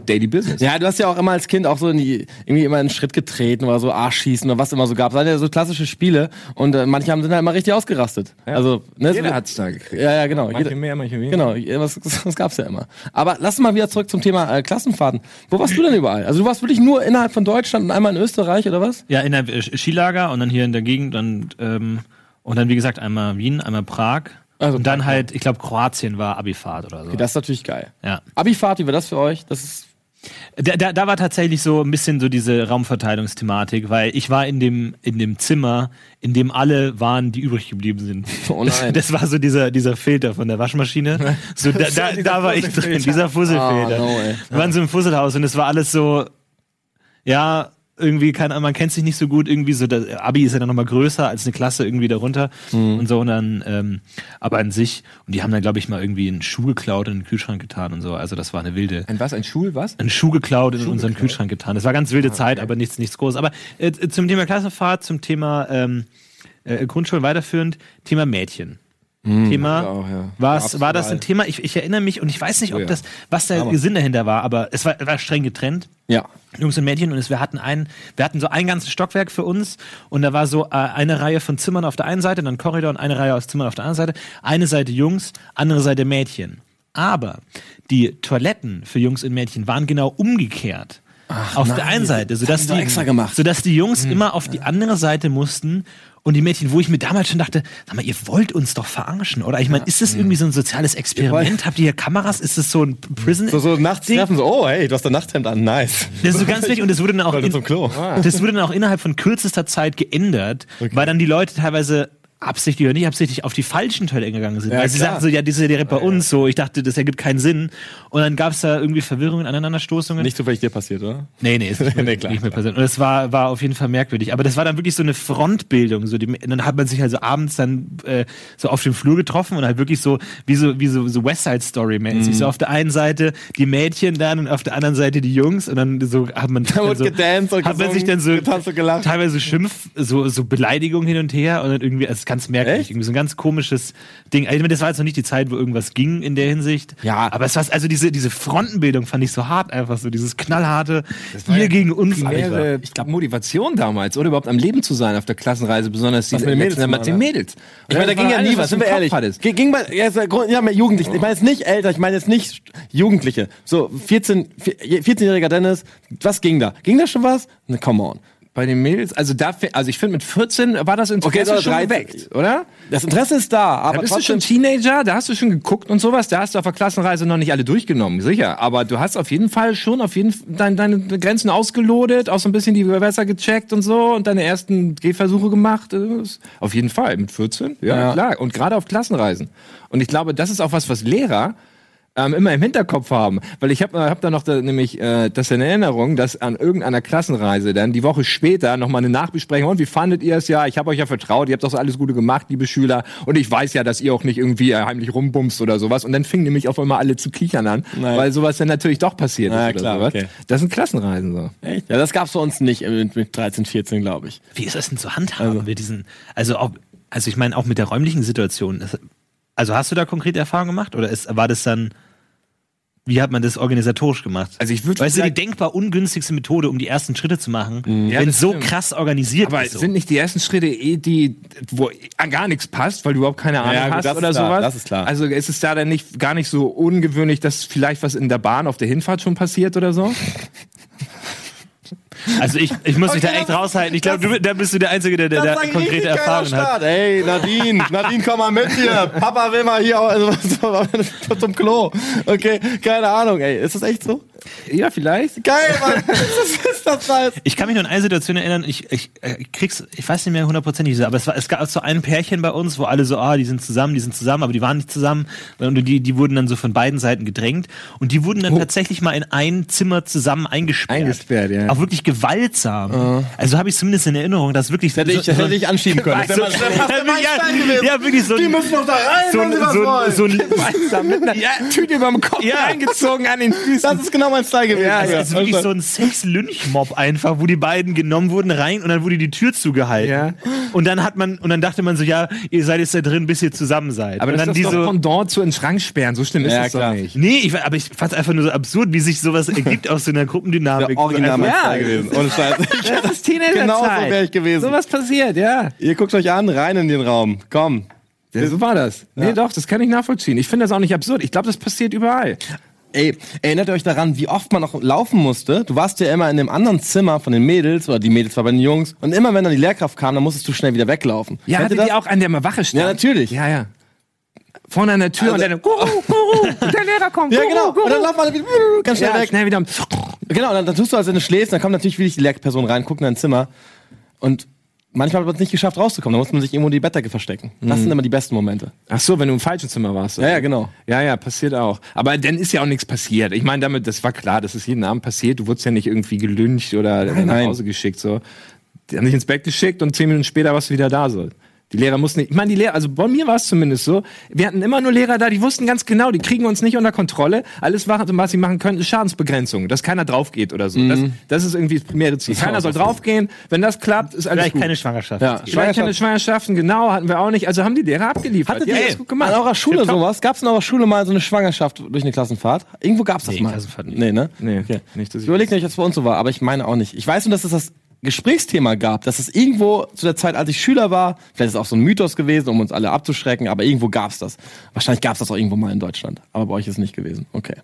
Speaker 3: Daily Business.
Speaker 2: Ja, du hast ja auch immer als Kind auch so in die, irgendwie immer einen Schritt getreten oder so Arschschießen oder was immer so gab. Das waren ja so klassische Spiele und äh, manche haben sind halt immer richtig ausgerastet. Also, ne,
Speaker 3: Jeder
Speaker 2: so-
Speaker 3: hat's da gekriegt.
Speaker 2: Ja, ja, genau.
Speaker 3: Manche
Speaker 2: Jeder-
Speaker 3: mehr, manche weniger.
Speaker 2: Genau, das, das gab's ja immer. Aber lass uns mal wieder zurück zum Thema äh, Klassenfahrten. Wo warst du denn überall? Also du warst wirklich nur innerhalb von Deutschland und einmal in Österreich oder was?
Speaker 1: Ja, in der äh, Skilager und dann hier in der Gegend und, ähm, und dann, wie gesagt, einmal Wien, einmal Prag.
Speaker 2: Also
Speaker 1: und dann
Speaker 2: Prag,
Speaker 1: halt, ich glaube, Kroatien war Abifahrt oder so.
Speaker 2: Okay, das ist natürlich geil.
Speaker 1: ja.
Speaker 2: Abifahrt, wie war das für euch? Das ist
Speaker 1: Da, da, da war tatsächlich so ein bisschen so diese Raumverteilungsthematik, weil ich war in dem, in dem Zimmer, in dem alle waren, die übrig geblieben sind.
Speaker 2: Oh nein.
Speaker 1: Das, das war so dieser, dieser Filter von der Waschmaschine. So, da, da, da war ich drin, dieser Fusselfilter.
Speaker 2: Ah, no.
Speaker 1: Wir waren so im Fusselhaus und es war alles so, ja, irgendwie kann, man kennt sich nicht so gut, irgendwie so, das Abi ist ja dann nochmal größer als eine Klasse irgendwie darunter
Speaker 2: Mhm.
Speaker 1: und so und dann, ähm, aber an sich, und die haben dann, glaube ich, mal irgendwie einen Schuh geklaut und in den Kühlschrank getan und so, also das war eine wilde,
Speaker 3: Ein was? Ein Schul, was?
Speaker 1: einen Schuh geklaut in unseren Kühlschrank getan. Das war ganz wilde Zeit, aber nichts, nichts groß. Aber äh, zum Thema Klassenfahrt, zum Thema ähm, äh, Grundschule weiterführend, Thema Mädchen. Thema,
Speaker 3: auch, ja.
Speaker 1: was, war das ein Thema? Ich, ich erinnere mich und ich weiß nicht, ob
Speaker 3: ja.
Speaker 1: das, was der Sinn dahinter war, aber es war, war streng getrennt.
Speaker 2: ja.
Speaker 1: Jungs und Mädchen und es, wir hatten einen, wir hatten so ein ganzes Stockwerk für uns und da war so äh, eine Reihe von Zimmern auf der einen Seite, dann Korridor und eine Reihe aus Zimmern auf der anderen Seite. Eine Seite Jungs, andere Seite Mädchen. Aber die Toiletten für Jungs und Mädchen waren genau umgekehrt. auf der einen Seite, sodass
Speaker 2: die
Speaker 1: sodass die Jungs immer auf die andere Seite mussten und die Mädchen, wo ich mir damals schon dachte, sag mal, ihr wollt uns doch verarschen, oder? Ich meine, ist das irgendwie so ein soziales Experiment? Habt ihr hier Kameras? Ist das so ein Prison?
Speaker 2: So, so nachts treffen, so, oh, hey, du hast ein Nachthemd an, nice.
Speaker 1: Das ist so ganz wichtig und das wurde dann auch in, das wurde dann auch innerhalb von kürzester Zeit geändert, weil dann die Leute teilweise absichtlich oder nicht absichtlich auf die falschen Toiletten gegangen sind.
Speaker 2: Ja,
Speaker 1: weil sie sagten so, ja, die ist ja direkt bei uns, so, ich dachte, das ergibt keinen Sinn. Und dann gab es da irgendwie Verwirrungen, Aneinanderstoßungen.
Speaker 2: Nicht zufällig dir passiert, oder?
Speaker 1: Nee, nee, ist nicht,
Speaker 2: Nee, klar.
Speaker 1: nicht mehr passiert. Und es war, war auf jeden Fall merkwürdig. Aber das war dann wirklich so eine Frontbildung. So die, und dann hat man sich also abends dann äh, so auf dem Flur getroffen und halt wirklich so wie so, wie so, so West Side Story mäßig.
Speaker 2: Mhm.
Speaker 1: So auf der einen Seite die Mädchen dann und auf der anderen Seite die Jungs. Und dann so hat man, dann
Speaker 2: wurde
Speaker 1: so,
Speaker 2: gedanced und
Speaker 1: hat man sich dann so
Speaker 2: und
Speaker 1: teilweise Schimpf, so, so Beleidigungen hin und her und dann irgendwie, ist ganz merkwürdig.
Speaker 2: Echt?
Speaker 1: Irgendwie so ein ganz komisches Ding. Also, das war jetzt noch nicht die Zeit, wo irgendwas ging in der Hinsicht.
Speaker 2: Ja.
Speaker 1: Aber es war, also diese, diese Frontenbildung fand ich so hart einfach so, dieses knallharte, ihr gegen uns.
Speaker 3: Primäre
Speaker 1: einfach.
Speaker 3: Motivation damals, oder überhaupt am Leben zu sein auf der Klassenreise, besonders die
Speaker 2: Mädels
Speaker 3: den
Speaker 2: machen,
Speaker 3: Mädels.
Speaker 2: Ich meine, da ging ja nie was, sind wir ehrlich. Ging bei, ja, ja ja, mit Jugendlichen. Ich meine jetzt nicht älter, ich meine jetzt nicht Jugendliche. So, 14, 14-jähriger Dennis, was ging da? Ging da schon was? Ne, come on.
Speaker 3: Bei den Mädels, also da, also ich finde mit 14 war das Interesse
Speaker 2: Okay,
Speaker 3: schon
Speaker 2: 13.
Speaker 3: geweckt, oder?
Speaker 2: Das Interesse ist da, aber
Speaker 3: Da bist
Speaker 2: trotzdem,
Speaker 3: du schon Teenager, da hast du schon geguckt und sowas, da hast du auf der Klassenreise noch nicht alle durchgenommen, sicher. Aber du hast auf jeden Fall schon auf jeden F- dein, deine Grenzen ausgelodet, auch so ein bisschen die Gewässer gecheckt und so und deine ersten Gehversuche gemacht. Auf jeden Fall, mit 14, ja,
Speaker 2: Ja.
Speaker 3: klar. Und gerade auf Klassenreisen. Und ich glaube, das ist auch was, was Lehrer ähm, immer im Hinterkopf haben. Weil ich habe hab da noch da, nämlich äh, das in Erinnerung, dass an irgendeiner Klassenreise dann die Woche später nochmal eine Nachbesprechung, und wie fandet ihr es ja? Ich habe euch ja vertraut, ihr habt doch so alles Gute gemacht, liebe Schüler. Und ich weiß ja, dass ihr auch nicht irgendwie äh, heimlich rumbumst oder sowas. Und dann fingen nämlich auf einmal alle zu kichern an,
Speaker 2: Nein.
Speaker 3: weil sowas dann natürlich doch passiert
Speaker 2: Na ja,
Speaker 3: ist. oder
Speaker 2: klar,
Speaker 3: sowas.
Speaker 2: okay.
Speaker 3: Das sind Klassenreisen so.
Speaker 2: Echt? Ja, das gab's bei uns nicht mit, mit 13, 14, glaube ich.
Speaker 1: Wie ist das denn zu handhaben mit diesen, also auch, also ich meine auch mit der räumlichen Situation. Das- Also hast du da konkrete Erfahrungen gemacht oder ist, war das dann, wie hat man das organisatorisch gemacht?
Speaker 3: Also ich würd
Speaker 1: Weißt du, die denkbar ungünstigste Methode, um die ersten Schritte zu machen,
Speaker 3: Ja,
Speaker 1: wenn
Speaker 3: das
Speaker 1: so
Speaker 3: stimmt.
Speaker 1: krass organisiert
Speaker 3: Aber
Speaker 1: ist. So.
Speaker 3: sind nicht die ersten Schritte eh die, wo gar nichts passt, weil du überhaupt keine Ahnung
Speaker 2: Ja, gut,
Speaker 3: hast oder
Speaker 2: klar,
Speaker 3: sowas?
Speaker 2: das ist klar.
Speaker 3: Also ist es da dann nicht gar nicht so ungewöhnlich, dass vielleicht was in der Bahn auf der Hinfahrt schon passiert oder so?
Speaker 1: Also ich, ich muss mich da echt raushalten. Ich glaube, du, da bist du der Einzige, der, der, der konkrete Erfahrungen hat.
Speaker 2: Ey, Nadine, Nadine, komm mal mit hier. Papa will mal hier also, zum Klo. Okay, keine Ahnung, ey. Ist das echt so?
Speaker 3: Ja, vielleicht.
Speaker 2: Geil, Mann. das ist das nice.
Speaker 1: Ich kann mich nur an eine Situation erinnern, ich, ich äh, krieg's, ich weiß nicht mehr hundertprozentig, aber es, war, es gab so ein Pärchen bei uns, wo alle so, ah, die sind zusammen, die sind zusammen, aber die waren nicht zusammen. Und die, die wurden dann so von beiden Seiten gedrängt. Und die wurden dann tatsächlich mal in ein Zimmer zusammen eingesperrt.
Speaker 3: Eingesperrt, ja.
Speaker 1: Auch wirklich gewaltsam. Also habe ich zumindest in Erinnerung, dass wirklich
Speaker 2: Hätte ich, hätte ich anschieben können.
Speaker 1: so,
Speaker 2: Das gewesen.
Speaker 1: ja, wirklich so
Speaker 2: Die müssen doch da rein,
Speaker 1: so,
Speaker 2: wenn sie was
Speaker 1: so,
Speaker 2: wollen.
Speaker 1: so, ein
Speaker 3: Da mit einer Tüte über dem Kopf
Speaker 1: Ja.
Speaker 3: eingezogen an den Füßen.
Speaker 2: Das ist genau mein Style gewesen.
Speaker 1: Ja, es ist wirklich so ein Sex-Lynch-Mob einfach, wo die beiden genommen wurden rein und dann wurde die Tür zugehalten.
Speaker 3: Ja.
Speaker 1: Und dann hat man, und dann dachte man so, ja, ihr seid jetzt da drin, bis ihr zusammen seid.
Speaker 3: Aber
Speaker 1: und
Speaker 3: das
Speaker 1: dann
Speaker 3: ist doch
Speaker 1: diese,
Speaker 3: Pendant zu in den Schrank sperren. So schlimm ist
Speaker 2: Ja,
Speaker 3: das
Speaker 2: klar.
Speaker 3: doch nicht.
Speaker 1: Nee, ich, aber ich fand es einfach nur so absurd, wie sich sowas ergibt aus so einer Gruppendynamik.
Speaker 2: der Original
Speaker 3: Ja.
Speaker 2: Gewesen. Ohne Scheiß.
Speaker 3: Das ist Teenagerzeit.
Speaker 2: Genau so wäre ich gewesen.
Speaker 3: So was passiert, ja.
Speaker 2: Ihr guckt euch an, rein in den Raum. Komm.
Speaker 3: ja so war das. Nee, doch, das kann ich nachvollziehen. Ich finde das auch nicht absurd. Ich glaube, das passiert überall.
Speaker 2: Ey, erinnert ihr euch daran, wie oft man noch laufen musste? Du warst ja immer in dem anderen Zimmer von den Mädels, oder die Mädels waren bei den Jungs. Und immer wenn dann die Lehrkraft kam, dann musstest du schnell wieder weglaufen.
Speaker 3: Ja,
Speaker 2: Kennt
Speaker 3: hatte
Speaker 2: das?
Speaker 3: die auch einen, der mal Wache stand?
Speaker 2: Ja, natürlich.
Speaker 3: Ja, ja. Vorne an der Tür und dann, Guru, Guru, der Lehrer kommt,
Speaker 2: Ja,
Speaker 3: Guru,
Speaker 2: genau.
Speaker 3: Guru.
Speaker 2: Und dann laufen alle wieder ganz schnell
Speaker 3: ja,
Speaker 2: weg.
Speaker 3: schnell wieder.
Speaker 2: Genau, dann, dann tust du, als wenn du schläfst, dann kommt natürlich wirklich die Lehrperson rein, guckt in dein Zimmer. Und manchmal hat man es nicht geschafft, rauszukommen. Da muss man sich irgendwo in die Bettdecke verstecken. Das sind immer die besten Momente.
Speaker 3: Ach so, wenn du im falschen Zimmer warst.
Speaker 2: Ja, ja, genau.
Speaker 3: Ja, ja, passiert auch. Aber dann ist ja auch nichts passiert. Ich meine, damit, das war klar, das ist jeden Abend passiert. Du wurdest ja nicht irgendwie gelyncht oder nach
Speaker 2: nein.
Speaker 3: Hause geschickt. So. Die haben dich ins Bett geschickt und zehn Minuten später warst du wieder da. So. Die Lehrer mussten nicht. Ich meine, die Lehrer, also bei mir war es zumindest so. Wir hatten immer nur Lehrer da, die wussten ganz genau, die kriegen uns nicht unter Kontrolle. Alles, was sie machen können, ist Schadensbegrenzung, dass keiner drauf geht oder so. Das, das ist irgendwie das primäre Ziel. Keiner soll draufgehen. Wenn das klappt, ist alles
Speaker 1: Vielleicht
Speaker 3: gut.
Speaker 1: keine Schwangerschaft.
Speaker 2: Ja.
Speaker 3: Vielleicht keine Schwangerschaften, genau, hatten wir auch nicht. Also haben die Lehrer abgeliefert.
Speaker 2: Hattet
Speaker 3: haben
Speaker 2: ihr
Speaker 3: das gut gemacht.
Speaker 2: an eurer Schule sowas? Gab es in eurer Schule mal so eine Schwangerschaft durch eine Klassenfahrt? Irgendwo gab es das
Speaker 1: Nee,
Speaker 2: mal.
Speaker 1: Klassenfahrt nicht.
Speaker 2: Nee, ne?
Speaker 3: Nee,
Speaker 2: Okay.
Speaker 3: nicht, dass
Speaker 2: Ich
Speaker 3: ich
Speaker 2: überlege nicht, ob es bei uns so war, aber ich meine auch nicht. Ich weiß nur, dass es das Gesprächsthema gab, dass es irgendwo zu der Zeit, als ich Schüler war, vielleicht ist es auch so ein Mythos gewesen, um uns alle abzuschrecken, aber irgendwo gab es das. Wahrscheinlich gab es das auch irgendwo mal in Deutschland, aber bei euch ist es nicht gewesen. Okay.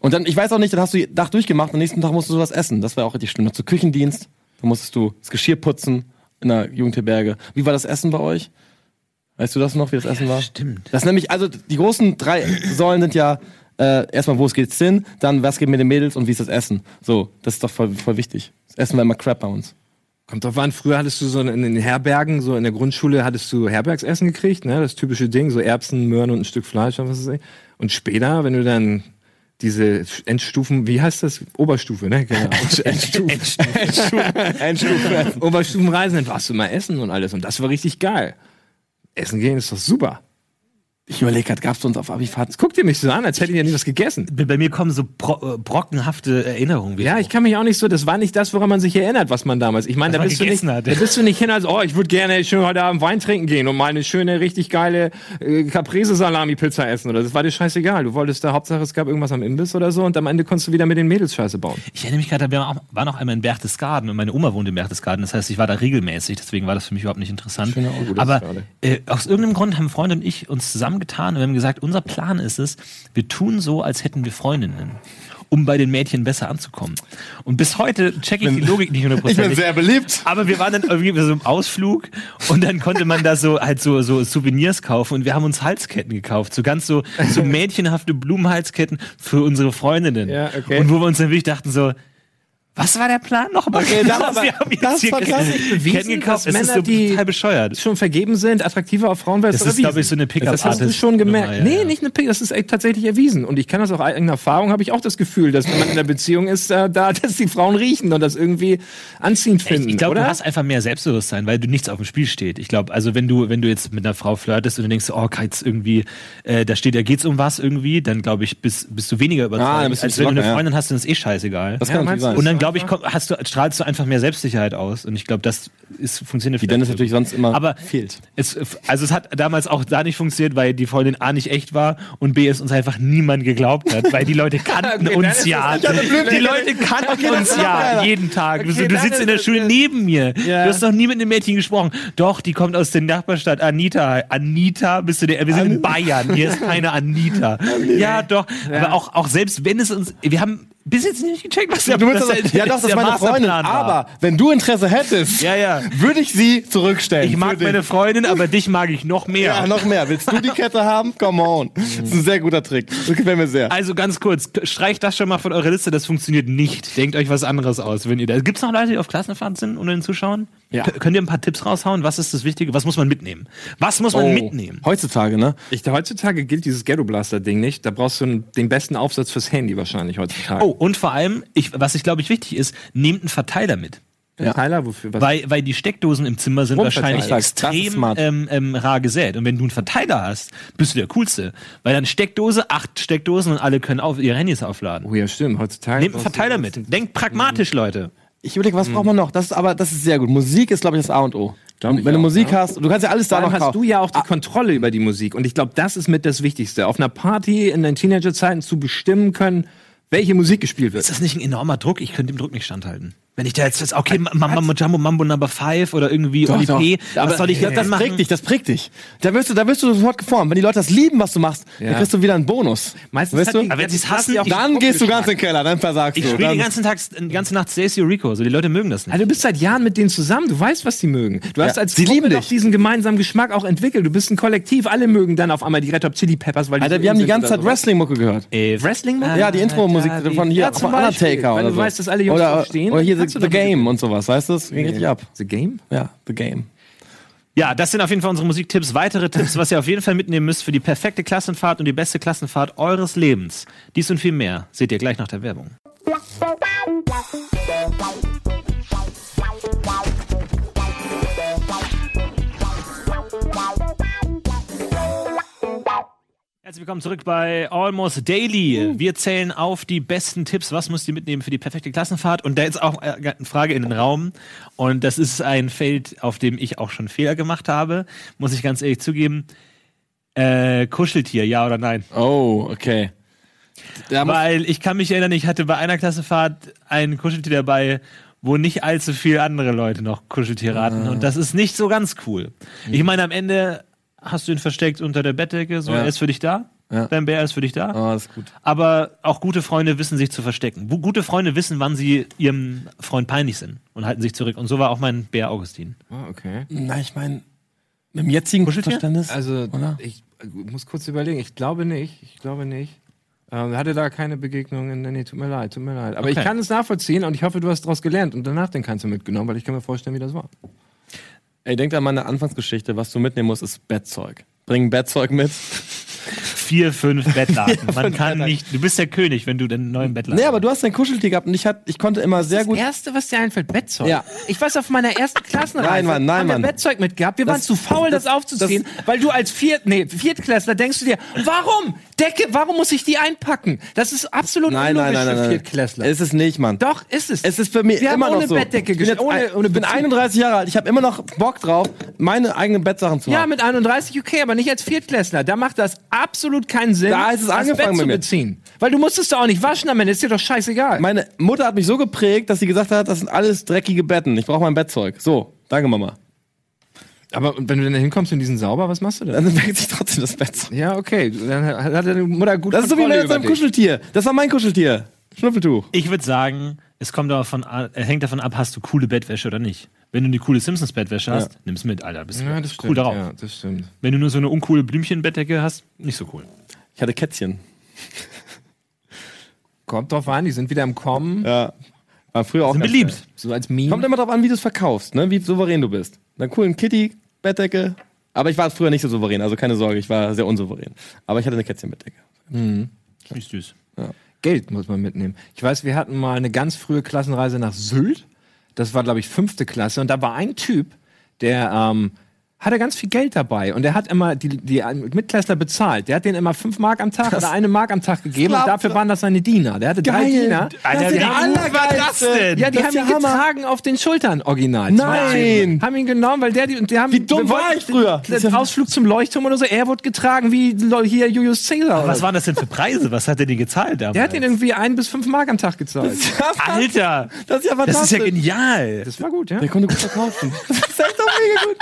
Speaker 2: Und dann, ich weiß auch nicht, dann hast du die Tag durchgemacht, am nächsten Tag musst du sowas essen. Das war auch richtig schlimm. Zu Küchendienst, dann musstest du das Geschirr putzen in der Jugendherberge. Wie war das Essen bei euch? Weißt du das noch, wie das Essen war?
Speaker 1: stimmt.
Speaker 2: Das nämlich, also die großen drei Säulen sind ja äh, erstmal, wo es geht's hin, dann was geht mit den Mädels und wie ist das Essen. So, das ist doch voll, voll wichtig. Das Essen war immer Crap bei uns.
Speaker 3: Kommt drauf an, früher hattest du so in den Herbergen, so in der Grundschule hattest du Herbergsessen gekriegt, ne? Das typische Ding, so Erbsen, Möhren und ein Stück Fleisch was weiß ich. Und später, wenn du dann diese Endstufen, wie heißt das? Oberstufe, ne? Genau. Endstufen.
Speaker 2: Endstufe.
Speaker 3: Oberstufenreisen, dann warst du mal essen und alles. Und das war richtig geil. Essen gehen ist doch super.
Speaker 2: Ich überlege gerade, gab's bei uns auf Abifahrt?
Speaker 3: Guck dir mich so an, als hätte ich ja nie was gegessen.
Speaker 1: Bei mir kommen so bro äh, brockenhafte Erinnerungen wieder.
Speaker 3: Ja, ich kann mich auch nicht so, das war nicht das, woran man sich erinnert, was man damals. Ich meine, da bist, du nicht,
Speaker 1: hat.
Speaker 3: da bist du nicht hin als, oh, ich würde gerne schön heute Abend Wein trinken gehen und mal eine schöne, richtig geile äh, Caprese-Salami-Pizza essen. Oder das war dir scheißegal. Du wolltest da, Hauptsache es gab irgendwas am Imbiss oder so und am Ende konntest du wieder mit den Mädels Scheiße bauen.
Speaker 1: Ich erinnere mich gerade, wir waren auch- einmal in Berchtesgaden und meine Oma wohnt in Berchtesgaden. Das heißt, ich war da regelmäßig, deswegen war das für mich überhaupt nicht interessant. Aber
Speaker 3: gerade.
Speaker 1: äh, aus irgendeinem Grund haben Freunde und ich uns zusammengetan und wir haben gesagt, unser Plan ist es, wir tun so, als hätten wir Freundinnen. Um bei den Mädchen besser anzukommen. Und bis heute checke ich die Logik nicht
Speaker 2: Ich bin
Speaker 1: hundertprozentig.
Speaker 2: sehr beliebt.
Speaker 1: Aber wir waren dann irgendwie so im Ausflug und dann konnte man da so halt so, so Souvenirs kaufen und wir haben uns Halsketten gekauft. So ganz so, so mädchenhafte Blumenhalsketten für unsere Freundinnen.
Speaker 3: Ja, okay.
Speaker 1: Und wo wir uns dann wirklich dachten so, was war der Plan nochmal?
Speaker 2: Okay, das war-
Speaker 1: wir haben
Speaker 2: das
Speaker 1: hier
Speaker 2: war
Speaker 1: gekauft.
Speaker 3: dass Männer,
Speaker 1: so
Speaker 3: die-
Speaker 1: bescheuert.
Speaker 3: Schon vergeben sind, attraktiver auf Frauen
Speaker 1: Das ist, glaube ich, so eine
Speaker 3: Das hast du schon gemerkt.
Speaker 1: Nummer, ja,
Speaker 3: nee,
Speaker 1: ja.
Speaker 3: nicht eine Pick, das ist echt tatsächlich erwiesen. Und ich kann das auch eigener Erfahrung, habe ich auch das Gefühl, dass wenn man in einer Beziehung ist, äh, da, dass die Frauen riechen und das irgendwie anziehend
Speaker 1: Ich,
Speaker 3: finden.
Speaker 1: ich glaube,
Speaker 3: oder?
Speaker 1: du hast einfach mehr Selbstbewusstsein, weil du nichts auf dem Spiel steht. Ich glaube, also wenn du, wenn du jetzt mit einer Frau flirtest und du denkst, oh, jetzt irgendwie, äh, da steht, da geht's um was irgendwie, dann glaube ich, bist, bist du weniger überzeugt,
Speaker 2: Ah, du
Speaker 1: als wenn du
Speaker 2: bisschen
Speaker 1: eine
Speaker 2: locker,
Speaker 1: Freundin hast, dann ist eh scheißegal.
Speaker 2: Das
Speaker 3: Ja,
Speaker 2: kann
Speaker 3: du?
Speaker 2: sein.
Speaker 1: Und dann glaube ich, komm, hast du, strahlst du einfach mehr Selbstsicherheit aus. Und ich glaube, das ist, funktioniert
Speaker 2: Wie Dennis natürlich sonst immer
Speaker 1: Aber
Speaker 2: fehlt.
Speaker 1: Es, also es hat damals auch da nicht funktioniert, weil die Freundin A nicht echt war und B es uns einfach niemand geglaubt hat, weil die Leute kannten
Speaker 3: Okay,
Speaker 1: uns ja. Die Leute kannten uns ja jeden Tag.
Speaker 3: Okay,
Speaker 1: du sitzt in der Schule neben mir.
Speaker 3: Ja.
Speaker 1: Du hast noch nie mit einem Mädchen gesprochen. Doch, die kommt aus der Nachbarstadt. Anita. Anita, bist du der? Wir sind in Bayern. Hier ist keine Anita. Ja, doch. Aber auch, auch selbst wenn es uns, wir haben bis jetzt nicht gecheckt, was der,
Speaker 2: Du willst das,
Speaker 1: der-
Speaker 2: ja, doch, das ist meine Freundin.
Speaker 1: War.
Speaker 2: Aber wenn du Interesse hättest,
Speaker 1: Ja, ja.
Speaker 2: würde ich sie zurückstellen.
Speaker 1: Ich mag meine. Freundin, aber dich mag ich noch mehr.
Speaker 2: Ja, noch mehr. Willst du die Kette haben? Come on. Das ist ein sehr guter Trick. Das gefällt mir sehr.
Speaker 1: Also ganz kurz, streicht das schon mal von eurer Liste, das funktioniert nicht. Denkt euch was anderes aus, wenn ihr da. Gibt's noch Leute, die auf Klassenfahrt sind unter den Zuschauern?
Speaker 2: Ja.
Speaker 1: Könnt ihr ein paar Tipps raushauen? Was ist das Wichtige? Was muss man mitnehmen? Was muss man
Speaker 2: Oh.
Speaker 1: mitnehmen?
Speaker 2: Heutzutage, ne?
Speaker 3: Ich, heutzutage gilt dieses Ghetto Blaster Ding nicht. Da brauchst du den besten Aufsatz fürs Handy wahrscheinlich heutzutage.
Speaker 1: Oh, Und vor allem, ich, was ich glaube ich wichtig ist, nehmt einen Verteiler mit.
Speaker 3: Ja. Tyler, wofür? Was?
Speaker 1: Weil, weil die Steckdosen im Zimmer sind wahrscheinlich
Speaker 2: Das ist
Speaker 1: extrem ähm, ähm, rar gesät. Und wenn du einen Verteiler hast, bist du der Coolste. Weil dann Steckdose, acht Steckdosen und alle können auf, ihre Handys aufladen.
Speaker 3: oh ja, stimmt. Heutzutage.
Speaker 1: Nehmt einen Verteiler mit. Denkt pragmatisch, Leute.
Speaker 2: Ich überlege, was braucht man noch? Das ist aber, das ist sehr gut. Musik ist, glaube ich, das A und O.
Speaker 3: Glaub
Speaker 2: Wenn du
Speaker 3: auch,
Speaker 2: Musik
Speaker 3: ja.
Speaker 2: hast, du kannst ja alles da noch
Speaker 3: hast
Speaker 2: kaufen.
Speaker 3: du ja auch die Kontrolle über die Musik. Und ich glaube, das ist mit das Wichtigste. Auf einer Party in den Teenagerzeiten zu bestimmen können, welche Musik gespielt wird.
Speaker 1: Ist das nicht ein enormer Druck? Ich könnte dem Druck nicht standhalten. Wenn ich da jetzt, jetzt okay, Mambo Jumbo Mambo Number 5 oder irgendwie
Speaker 2: Doch,
Speaker 1: Oli
Speaker 2: doch.
Speaker 1: P,
Speaker 2: Aber
Speaker 1: was soll ich
Speaker 2: das,
Speaker 1: jetzt
Speaker 2: das
Speaker 1: dann machen?
Speaker 2: prägt dich, das prägt dich. Da wirst du, da wirst du sofort geformt. Wenn die Leute das lieben, was du machst,
Speaker 3: Ja.
Speaker 2: dann kriegst du wieder einen Bonus.
Speaker 3: Meistens
Speaker 2: weißt du?
Speaker 3: die-
Speaker 1: Aber wenn sie es hassen, ich-
Speaker 2: Dann gehst du ganz in den Keller, dann versagst
Speaker 1: Ich
Speaker 2: du.
Speaker 1: spiele
Speaker 2: Dann-
Speaker 1: den ganzen Tag, die ganze Nacht Stacy Rico, so die Leute mögen das nicht.
Speaker 3: Also du bist seit Jahren mit denen zusammen, du weißt, was die mögen. Du hast
Speaker 2: Ja,
Speaker 3: als
Speaker 2: sie
Speaker 3: Gruppe
Speaker 2: lieben
Speaker 3: doch
Speaker 2: dich.
Speaker 3: diesen gemeinsamen Geschmack auch entwickelt. Du bist ein Kollektiv, alle mögen dann auf einmal die Red Hot Chili Peppers, weil die
Speaker 2: Alter,
Speaker 3: so
Speaker 2: wir haben die ganze Zeit. Wrestling-Mucke gehört.
Speaker 1: Äh,
Speaker 3: Wrestling
Speaker 2: Ja, die Intro-Musik von hier, von. Undertaker
Speaker 3: Weil
Speaker 2: oder
Speaker 3: du
Speaker 2: so.
Speaker 3: weißt, dass alle Jungs
Speaker 2: oder,
Speaker 3: stehen,
Speaker 2: oder hier
Speaker 3: kannst
Speaker 2: The,
Speaker 3: du
Speaker 2: the Game und sowas, weißt du? Das ging richtig ab.
Speaker 3: The Game?
Speaker 2: Ja, The Game.
Speaker 1: Ja, das sind auf jeden Fall unsere Musiktipps. Weitere Tipps, was ihr auf jeden Fall mitnehmen müsst für die perfekte Klassenfahrt und die beste Klassenfahrt eures Lebens. Dies und viel mehr seht ihr gleich nach der Werbung. Herzlich willkommen zurück bei Almost Daily. Wir zählen auf die besten Tipps. Was müsst ihr mitnehmen für die perfekte Klassenfahrt? Und da ist auch äh, eine Frage in den Raum. Und das ist ein Feld, auf dem ich auch schon Fehler gemacht habe. Muss ich ganz ehrlich zugeben. Äh, Kuscheltier, ja oder nein?
Speaker 2: Oh, okay.
Speaker 1: Weil ich kann mich erinnern, ich hatte bei einer Klassenfahrt ein Kuscheltier dabei, wo nicht allzu viele andere Leute noch Kuscheltiere hatten. Und das ist nicht so ganz cool. Ich meine, am Ende hast du ihn versteckt unter der Bettdecke, so
Speaker 2: Ja.
Speaker 1: er ist für dich da.
Speaker 2: Ja.
Speaker 1: Dein Bär ist für dich da.
Speaker 2: Oh, das ist gut.
Speaker 1: Aber auch gute Freunde wissen sich zu verstecken. Gute Freunde wissen, wann sie ihrem Freund peinlich sind und halten sich zurück. Und so war auch mein Bär Augustin.
Speaker 3: Ah, okay.
Speaker 2: Na, ich meine, mit dem jetzigen
Speaker 1: Kuscheltier?
Speaker 2: Verständnis.
Speaker 3: Also,
Speaker 2: Oder?
Speaker 3: ich äh, muss kurz überlegen. Ich glaube nicht. Ich glaube nicht. Ähm, hatte da keine Begegnungen. Nee, nee, tut mir leid, tut mir leid. Aber
Speaker 1: Okay.
Speaker 3: ich kann es nachvollziehen und ich hoffe, du hast daraus gelernt und danach den kannst du mitgenommen, weil ich kann mir vorstellen, wie das war.
Speaker 2: Ey, denk an meine Anfangsgeschichte. Was du mitnehmen musst, ist Bettzeug. Bring Bettzeug mit.
Speaker 1: Vier, fünf Bettlaken. Man
Speaker 2: fünf
Speaker 1: kann
Speaker 2: Bettlaken.
Speaker 1: nicht, du bist der König, wenn du den neuen Bettlaken
Speaker 2: Nee, aber du hast dein Kuscheltier gehabt und ich, hat, ich konnte immer sehr gut.
Speaker 3: Das erste, was dir einfällt, Bettzeug.
Speaker 2: Ja.
Speaker 3: Ich weiß, auf meiner ersten Klassenreise
Speaker 2: Nein, Mann, nein,
Speaker 3: haben wir
Speaker 2: Mann.
Speaker 3: Bettzeug mitgehabt. Wir waren
Speaker 2: Das-
Speaker 3: zu faul, das,
Speaker 2: das-
Speaker 3: aufzuziehen, weil du als Viert, nee, Viertklässler denkst du dir, warum? Decke, warum muss ich die einpacken? Das ist absolut
Speaker 2: Nein, nein,
Speaker 3: unlogisch
Speaker 2: nein, nein,
Speaker 3: für
Speaker 2: nein.
Speaker 3: Viertklässler.
Speaker 2: Ist es nicht, Mann.
Speaker 3: Doch, ist es.
Speaker 2: Es ist für mich
Speaker 3: Wir
Speaker 2: immer
Speaker 3: haben
Speaker 2: noch
Speaker 3: ohne
Speaker 2: so.
Speaker 3: Bettdecke
Speaker 2: ich bin, jetzt
Speaker 3: ohne- ohne
Speaker 2: ich bin
Speaker 3: Bezug.
Speaker 2: 31 Jahre alt. Ich habe immer noch Bock drauf, meine eigenen Bettsachen zu
Speaker 3: ja,
Speaker 2: haben.
Speaker 3: mit 31 okay, aber nicht als Viertklässler. Da macht das absolut keinen Sinn,
Speaker 2: Da ist es
Speaker 3: das
Speaker 2: angefangen
Speaker 3: Bett zu beziehen. Weil du musstest doch auch nicht waschen am Ende, ist dir doch scheißegal.
Speaker 2: Meine Mutter hat mich so geprägt, dass sie gesagt hat, das sind alles dreckige Betten. Ich brauche mein Bettzeug. So, danke Mama.
Speaker 3: aber wenn du dann hinkommst und die sind sauber, was machst du dann?
Speaker 2: Dann weckt sich trotzdem das Bettzeug.
Speaker 3: Ja, okay. Dann hat deine Mutter gut
Speaker 2: Das ist so wie mit
Speaker 3: dich.
Speaker 2: Kuscheltier. Das war mein Kuscheltier. Schnuffeltuch.
Speaker 1: Ich würde sagen, es kommt davon, äh, hängt davon ab, hast du coole Bettwäsche oder nicht. Wenn du eine coole Simpsons-Bettwäsche hast, nimm's mit, Alter. Bist du
Speaker 3: Ja, das
Speaker 1: cool
Speaker 3: stimmt.
Speaker 1: darauf.
Speaker 3: Ja, das stimmt.
Speaker 1: Wenn du nur so eine uncoole Blümchenbettdecke hast, nicht so cool.
Speaker 2: Ich hatte Kätzchen.
Speaker 3: Kommt drauf an, die sind wieder im Kommen.
Speaker 2: Ja. War früher auch
Speaker 1: Sind beliebt.
Speaker 2: geil.
Speaker 3: So als Meme.
Speaker 2: Kommt immer drauf an, wie du es verkaufst, ne? wie souverän du bist. Eine coolen Kitty, Bettdecke. Aber ich war früher nicht so souverän, also keine Sorge, ich war sehr unsouverän. Aber ich hatte eine Kätzchenbettdecke.
Speaker 1: Nicht süß.
Speaker 3: Geld muss man mitnehmen. Ich weiß, wir hatten mal eine ganz frühe Klassenreise nach Sylt. Das war, glaube ich, fünfte Klasse. Und da war ein Typ, der ähm, hatte ganz viel Geld dabei. Und der hat immer die, die Mitklässler bezahlt. Der hat denen immer fünf Mark am Tag oder eine Mark am Tag gegeben. Und dafür waren das seine Diener. Der hatte drei
Speaker 2: Geil.
Speaker 3: Diener.
Speaker 1: Alter,
Speaker 2: Das
Speaker 1: cool
Speaker 2: allergeilste.
Speaker 1: war das denn?
Speaker 3: Ja, die
Speaker 2: Das
Speaker 3: haben ihn
Speaker 2: der Hammer.
Speaker 3: getragen auf den Schultern, original.
Speaker 2: Nein.
Speaker 3: Haben ihn genommen, weil der die, und die haben.
Speaker 2: Wie dumm war ich früher? Das ist
Speaker 3: Den
Speaker 2: ja-
Speaker 3: Ausflug zum Leuchtturm oder so. Er wurde getragen wie hier Julius Caesar.
Speaker 1: Was waren das denn für Preise? Was hat der dir gezahlt damals?
Speaker 3: Der hat ihn irgendwie ein bis fünf Mark am Tag gezahlt.
Speaker 1: Alter!
Speaker 2: Das ist ja
Speaker 1: Das ist ja
Speaker 2: fantastisch.
Speaker 1: genial.
Speaker 3: Das war gut, ja.
Speaker 2: Der konnte gut verkaufen. das ist doch mega gut.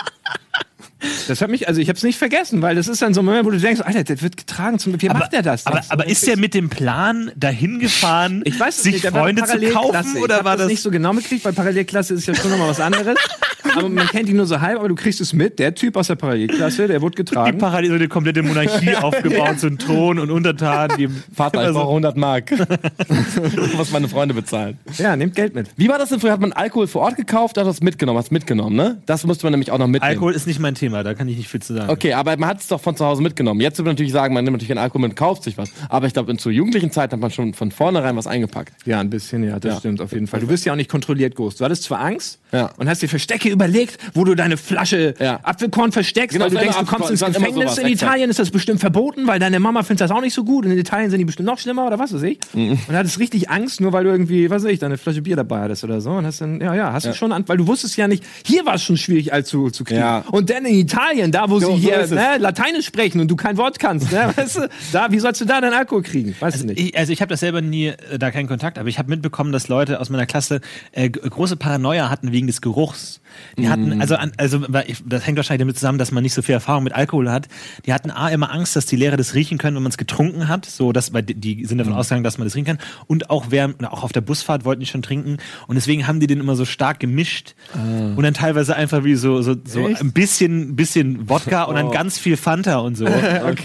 Speaker 3: Das hat mich, also ich habe es nicht vergessen, weil das ist dann so ein Moment, wo du denkst, Alter, der wird getragen zum, wie macht der das?
Speaker 1: Aber, aber ist der mit dem Plan dahin gefahren,
Speaker 3: ich weiß
Speaker 1: sich
Speaker 3: nicht,
Speaker 1: Freunde zu kaufen
Speaker 3: ich
Speaker 1: oder war das?
Speaker 3: nicht so genau mitgekriegt, weil Parallelklasse ist ja schon nochmal was anderes. aber man kennt ihn nur so halb, aber du kriegst es mit. Der Typ aus der Parallelklasse, der wurde
Speaker 1: Die
Speaker 3: getragen.
Speaker 1: Parallel so eine komplette Monarchie aufgebaut, so ein Thron und Untertan. Die
Speaker 2: Vater, ich
Speaker 1: immer so-
Speaker 2: brauche 100 Mark. Was meine Freunde bezahlen.
Speaker 3: Ja, nimmt Geld mit.
Speaker 2: Wie war das denn früher? Hat man Alkohol vor Ort gekauft, hat das mitgenommen? Hast mitgenommen, ne? Das musste man nämlich auch noch mitnehmen.
Speaker 1: Alkohol ist nicht mein Thema, da kann ich nicht viel zu sagen.
Speaker 2: Okay, aber man hat es doch von zu Hause mitgenommen. Jetzt würde man natürlich sagen, man nimmt natürlich keinen Alkohol mit und kauft sich was. Aber ich glaube, in zur jugendlichen Zeit hat man schon von vornherein was eingepackt.
Speaker 3: Ja, ein bisschen, ja, das
Speaker 2: Ja.
Speaker 3: stimmt auf jeden Fall. Du bist ja auch nicht kontrolliert groß. Du hattest zwar Angst
Speaker 2: Ja.
Speaker 3: und hast dir Verstecke überlegt, wo du deine Flasche
Speaker 2: Ja.
Speaker 3: Apfelkorn versteckst,
Speaker 2: Genau,
Speaker 3: weil du denkst, du kommst ins Gefängnis.
Speaker 2: sowas,
Speaker 3: in. Italien ist das bestimmt verboten, weil deine Mama findet das auch nicht so gut. Und in Italien sind die bestimmt noch schlimmer oder was weiß ich.
Speaker 2: Mhm.
Speaker 3: Und hattest richtig Angst, nur weil du irgendwie, was weiß ich, deine Flasche Bier dabei hattest oder so. Und hast dann, ja, ja, hast du schon weil du wusstest ja nicht, hier war es schon schwierig, als zu, zu kriegen.
Speaker 2: Ja.
Speaker 3: Und dann in Italien, da wo
Speaker 2: So-
Speaker 3: sie
Speaker 2: so
Speaker 3: hier
Speaker 2: es.
Speaker 3: ne, Lateinisch sprechen und du kein Wort kannst, ne, weißt du, da, wie sollst du da deinen Alkohol kriegen? Weißt du nicht.
Speaker 1: Ich, also ich habe das selber nie, äh, da keinen Kontakt, aber ich habe mitbekommen, dass Leute aus meiner Klasse äh, große Paranoia hatten wegen des Geruchs. Die hatten, also, an, also ich, das hängt wahrscheinlich damit zusammen, dass man nicht so viel Erfahrung mit Alkohol hat. Die hatten A immer Angst, dass die Lehrer das riechen können, wenn man es getrunken hat. So, dass, weil die- sind davon ausgegangen, dass man das riechen kann. Und auch wer, auch auf der Busfahrt wollten die schon trinken. Und deswegen haben die den immer so stark gemischt. Und dann teilweise einfach wie so, so, so
Speaker 3: Echt?
Speaker 1: ein bisschen, bisschen Wodka und dann ganz viel Fanta und so.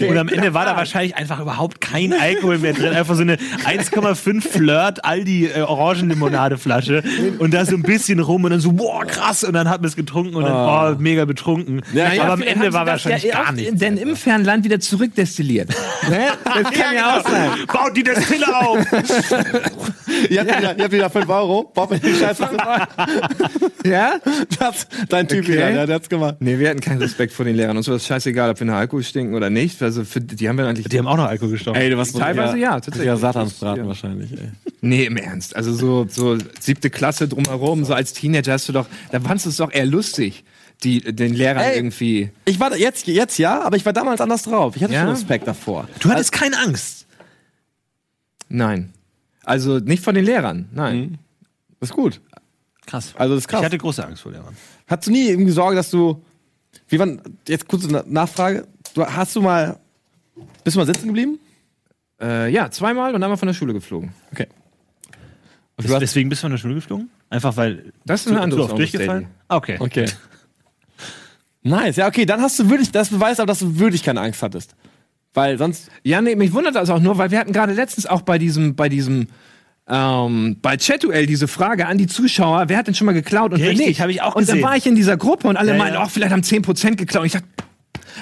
Speaker 1: Und am Ende war da wahrscheinlich einfach überhaupt kein Alkohol mehr drin. Einfach so eine 1,5 Flirt Aldi äh, Orangenlimonadeflasche und da so ein bisschen rum und dann so, boah, krass. Und dann hat man es getrunken und dann, oh, mega betrunken.
Speaker 2: Ja,
Speaker 1: aber am
Speaker 3: vielleicht
Speaker 1: Ende war wahrscheinlich
Speaker 3: ja
Speaker 1: gar
Speaker 3: auch
Speaker 1: nichts.
Speaker 3: Denn im Fernland wieder zurückdestilliert. ne? Das kann ja, auch sein.
Speaker 1: Baut die Destille auf!
Speaker 2: Ihr habt, wieder, ihr habt wieder 5 Euro. Baut mir die Scheiße.
Speaker 3: Ja?
Speaker 2: Das, dein Typ
Speaker 3: Okay.
Speaker 2: wieder, ja, der hat's gemacht.
Speaker 3: Nee, wir hatten keinen Respekt vor den Lehrern. Uns war es scheißegal, ob wir nach Alkohol stinken oder nicht. Also für, die haben wir eigentlich.
Speaker 1: Die haben auch noch Alkohol gestochen.
Speaker 2: Ey, du warst
Speaker 3: Teilweise ja, tatsächlich.
Speaker 2: Ja, Satansbraten
Speaker 3: Ja.
Speaker 2: wahrscheinlich, ey.
Speaker 3: Nee, im Ernst. Also so, so siebte Klasse drumherum, so als Teenager hast du doch, da fandst du es doch eher lustig, die, den Lehrern
Speaker 2: Ey.
Speaker 3: irgendwie.
Speaker 2: Ich war jetzt, jetzt ja, aber ich war damals anders drauf. Ich hatte
Speaker 3: Ja?
Speaker 2: schon Respekt davor.
Speaker 1: Du hattest keine Angst.
Speaker 3: Nein. Also nicht von den Lehrern, nein.
Speaker 2: Das ist gut.
Speaker 1: Krass.
Speaker 2: Also das ist krass.
Speaker 1: Ich hatte große Angst vor Lehrern.
Speaker 2: Hattest du nie irgendwie Sorge, dass du. Wie wann. Jetzt kurze Na- Nachfrage. Du, hast du mal. Bist du mal sitzen geblieben?
Speaker 3: Äh, ja, zweimal und einmal von der Schule geflogen.
Speaker 2: Okay.
Speaker 1: Des-
Speaker 2: hast-
Speaker 1: Deswegen bist du von der Schule geflogen? Einfach weil
Speaker 3: Das ist eine
Speaker 1: zu,
Speaker 3: andere
Speaker 1: zu oft
Speaker 3: Story.
Speaker 1: durchgefallen? Ah, Okay.
Speaker 2: Okay. Nice, ja, okay, dann hast du wirklich, das beweist aber, dass du wirklich keine Angst hattest. Weil sonst.
Speaker 3: Ja, nee, mich wundert das auch nur, weil wir hatten gerade letztens auch bei diesem, bei diesem, ähm, bei Chatuel diese Frage an die Zuschauer, wer hat denn schon mal geklaut und wer
Speaker 1: Richtig,
Speaker 3: nicht?
Speaker 1: hab ich auch
Speaker 3: Und dann
Speaker 1: gesehen.
Speaker 3: war ich in dieser Gruppe und alle
Speaker 1: Ja,
Speaker 3: meinten,
Speaker 1: ja.
Speaker 3: oh, vielleicht haben 10% geklaut. Und ich dachte,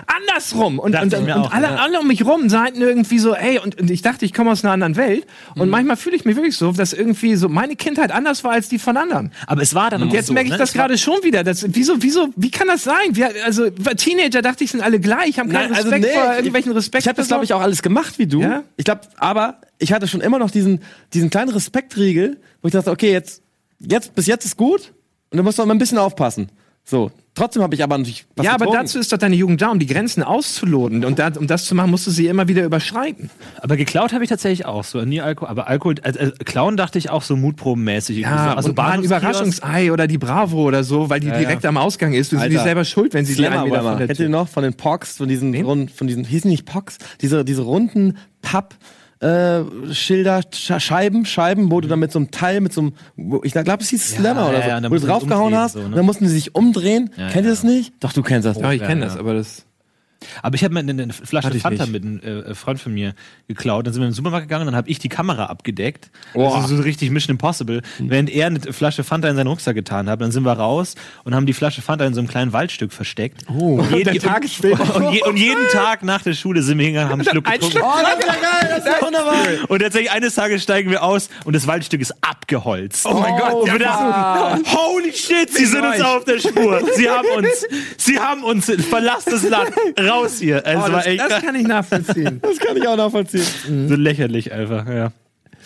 Speaker 3: andersrum. Und, und, und,
Speaker 1: auch,
Speaker 3: alle,
Speaker 1: ja.
Speaker 3: alle um mich rum sagten irgendwie so, ey, und, und ich dachte, ich komme aus einer anderen Welt.
Speaker 1: Mhm.
Speaker 3: Und manchmal fühle ich mich wirklich so, dass irgendwie so meine Kindheit anders war als die von anderen.
Speaker 1: Aber es war dann auch
Speaker 3: Jetzt
Speaker 1: so,
Speaker 3: merke ich
Speaker 1: ne?
Speaker 3: das gerade schon wieder. Das, wieso, wieso, wie kann das sein? Wir, also Teenager dachte ich sind alle gleich, haben keinen
Speaker 2: Nein, also
Speaker 3: Respekt
Speaker 2: nee,
Speaker 3: vor irgendwelchen Respekt.
Speaker 2: Ich habe das, glaube ich, auch alles gemacht wie du.
Speaker 3: Ja?
Speaker 2: Ich glaube, aber ich hatte schon immer noch diesen, diesen kleinen Respektriegel, wo ich dachte, okay, jetzt, jetzt, bis jetzt ist gut und du musst doch mal ein bisschen aufpassen. So. Trotzdem habe ich aber natürlich was
Speaker 3: Ja, aber
Speaker 2: getrunken.
Speaker 3: dazu ist doch deine Jugend da, um die Grenzen auszuloten. Und da, um das zu machen, musst du sie immer wieder überschreiten.
Speaker 1: Aber geklaut habe ich tatsächlich auch so. Nie Alkohol. Aber Alkohol, äh, äh, klauen dachte ich auch so mutprobenmäßig. irgendwie so.
Speaker 3: Ja, also und mal ein. Überraschungsei oder die Bravo oder so, weil die direkt am Ausgang ist. Du sind die
Speaker 2: Alter.
Speaker 3: selber schuld, wenn sie die einen wieder
Speaker 2: ihr
Speaker 3: Tür.
Speaker 2: noch von den Pox, von diesen runden, von diesen, hießen die nicht Pox? Diese, diese runden Papp, äh, Schilder, Sch Scheiben, Scheiben, wo du dann mit so einem Teil, mit so einem, wo- ich glaube, es hieß Slammer
Speaker 1: ja,
Speaker 2: oder so,
Speaker 1: ja,
Speaker 2: wo du draufgehauen hast,
Speaker 1: so, ne?
Speaker 2: und dann mussten sie sich umdrehen.
Speaker 1: Ja,
Speaker 2: Kennt ihr
Speaker 1: ja.
Speaker 2: das nicht? Doch, du kennst das.
Speaker 3: Ja, ich kenne
Speaker 1: ja.
Speaker 3: das, aber das.
Speaker 1: Aber ich habe mir eine, eine Flasche
Speaker 3: Hatte
Speaker 1: Fanta mit einem äh, Freund von mir geklaut. Dann sind wir in den Supermarkt gegangen und dann habe ich die Kamera abgedeckt.
Speaker 2: Boah.
Speaker 1: Das ist so richtig Mission Impossible. Während er eine Flasche Fanta in seinen Rucksack getan hat, dann sind wir raus und haben die Flasche Fanta in so einem kleinen Waldstück versteckt. Oh. Und, jeden,
Speaker 3: Tag
Speaker 1: und, je, und jeden Tag nach der Schule sind wir hingegangen, haben einen Schluck
Speaker 3: Ein
Speaker 1: getrunken.
Speaker 3: Schluck.
Speaker 2: Oh, das ist ja geil, das ist wunderbar.
Speaker 1: Und tatsächlich eines Tages steigen wir aus und das Waldstück ist abgeholzt. Oh
Speaker 3: mein Gott,
Speaker 1: wir
Speaker 3: ja,
Speaker 1: dachten, holy shit, sie sind uns auf der Spur. Sie haben uns, sie haben uns, verlasst das Land, raus hier. Also
Speaker 3: Oh,
Speaker 1: war
Speaker 3: das,
Speaker 1: echt
Speaker 3: das kann ich nachvollziehen.
Speaker 2: Das kann ich auch nachvollziehen.
Speaker 1: so lächerlich einfach, ja.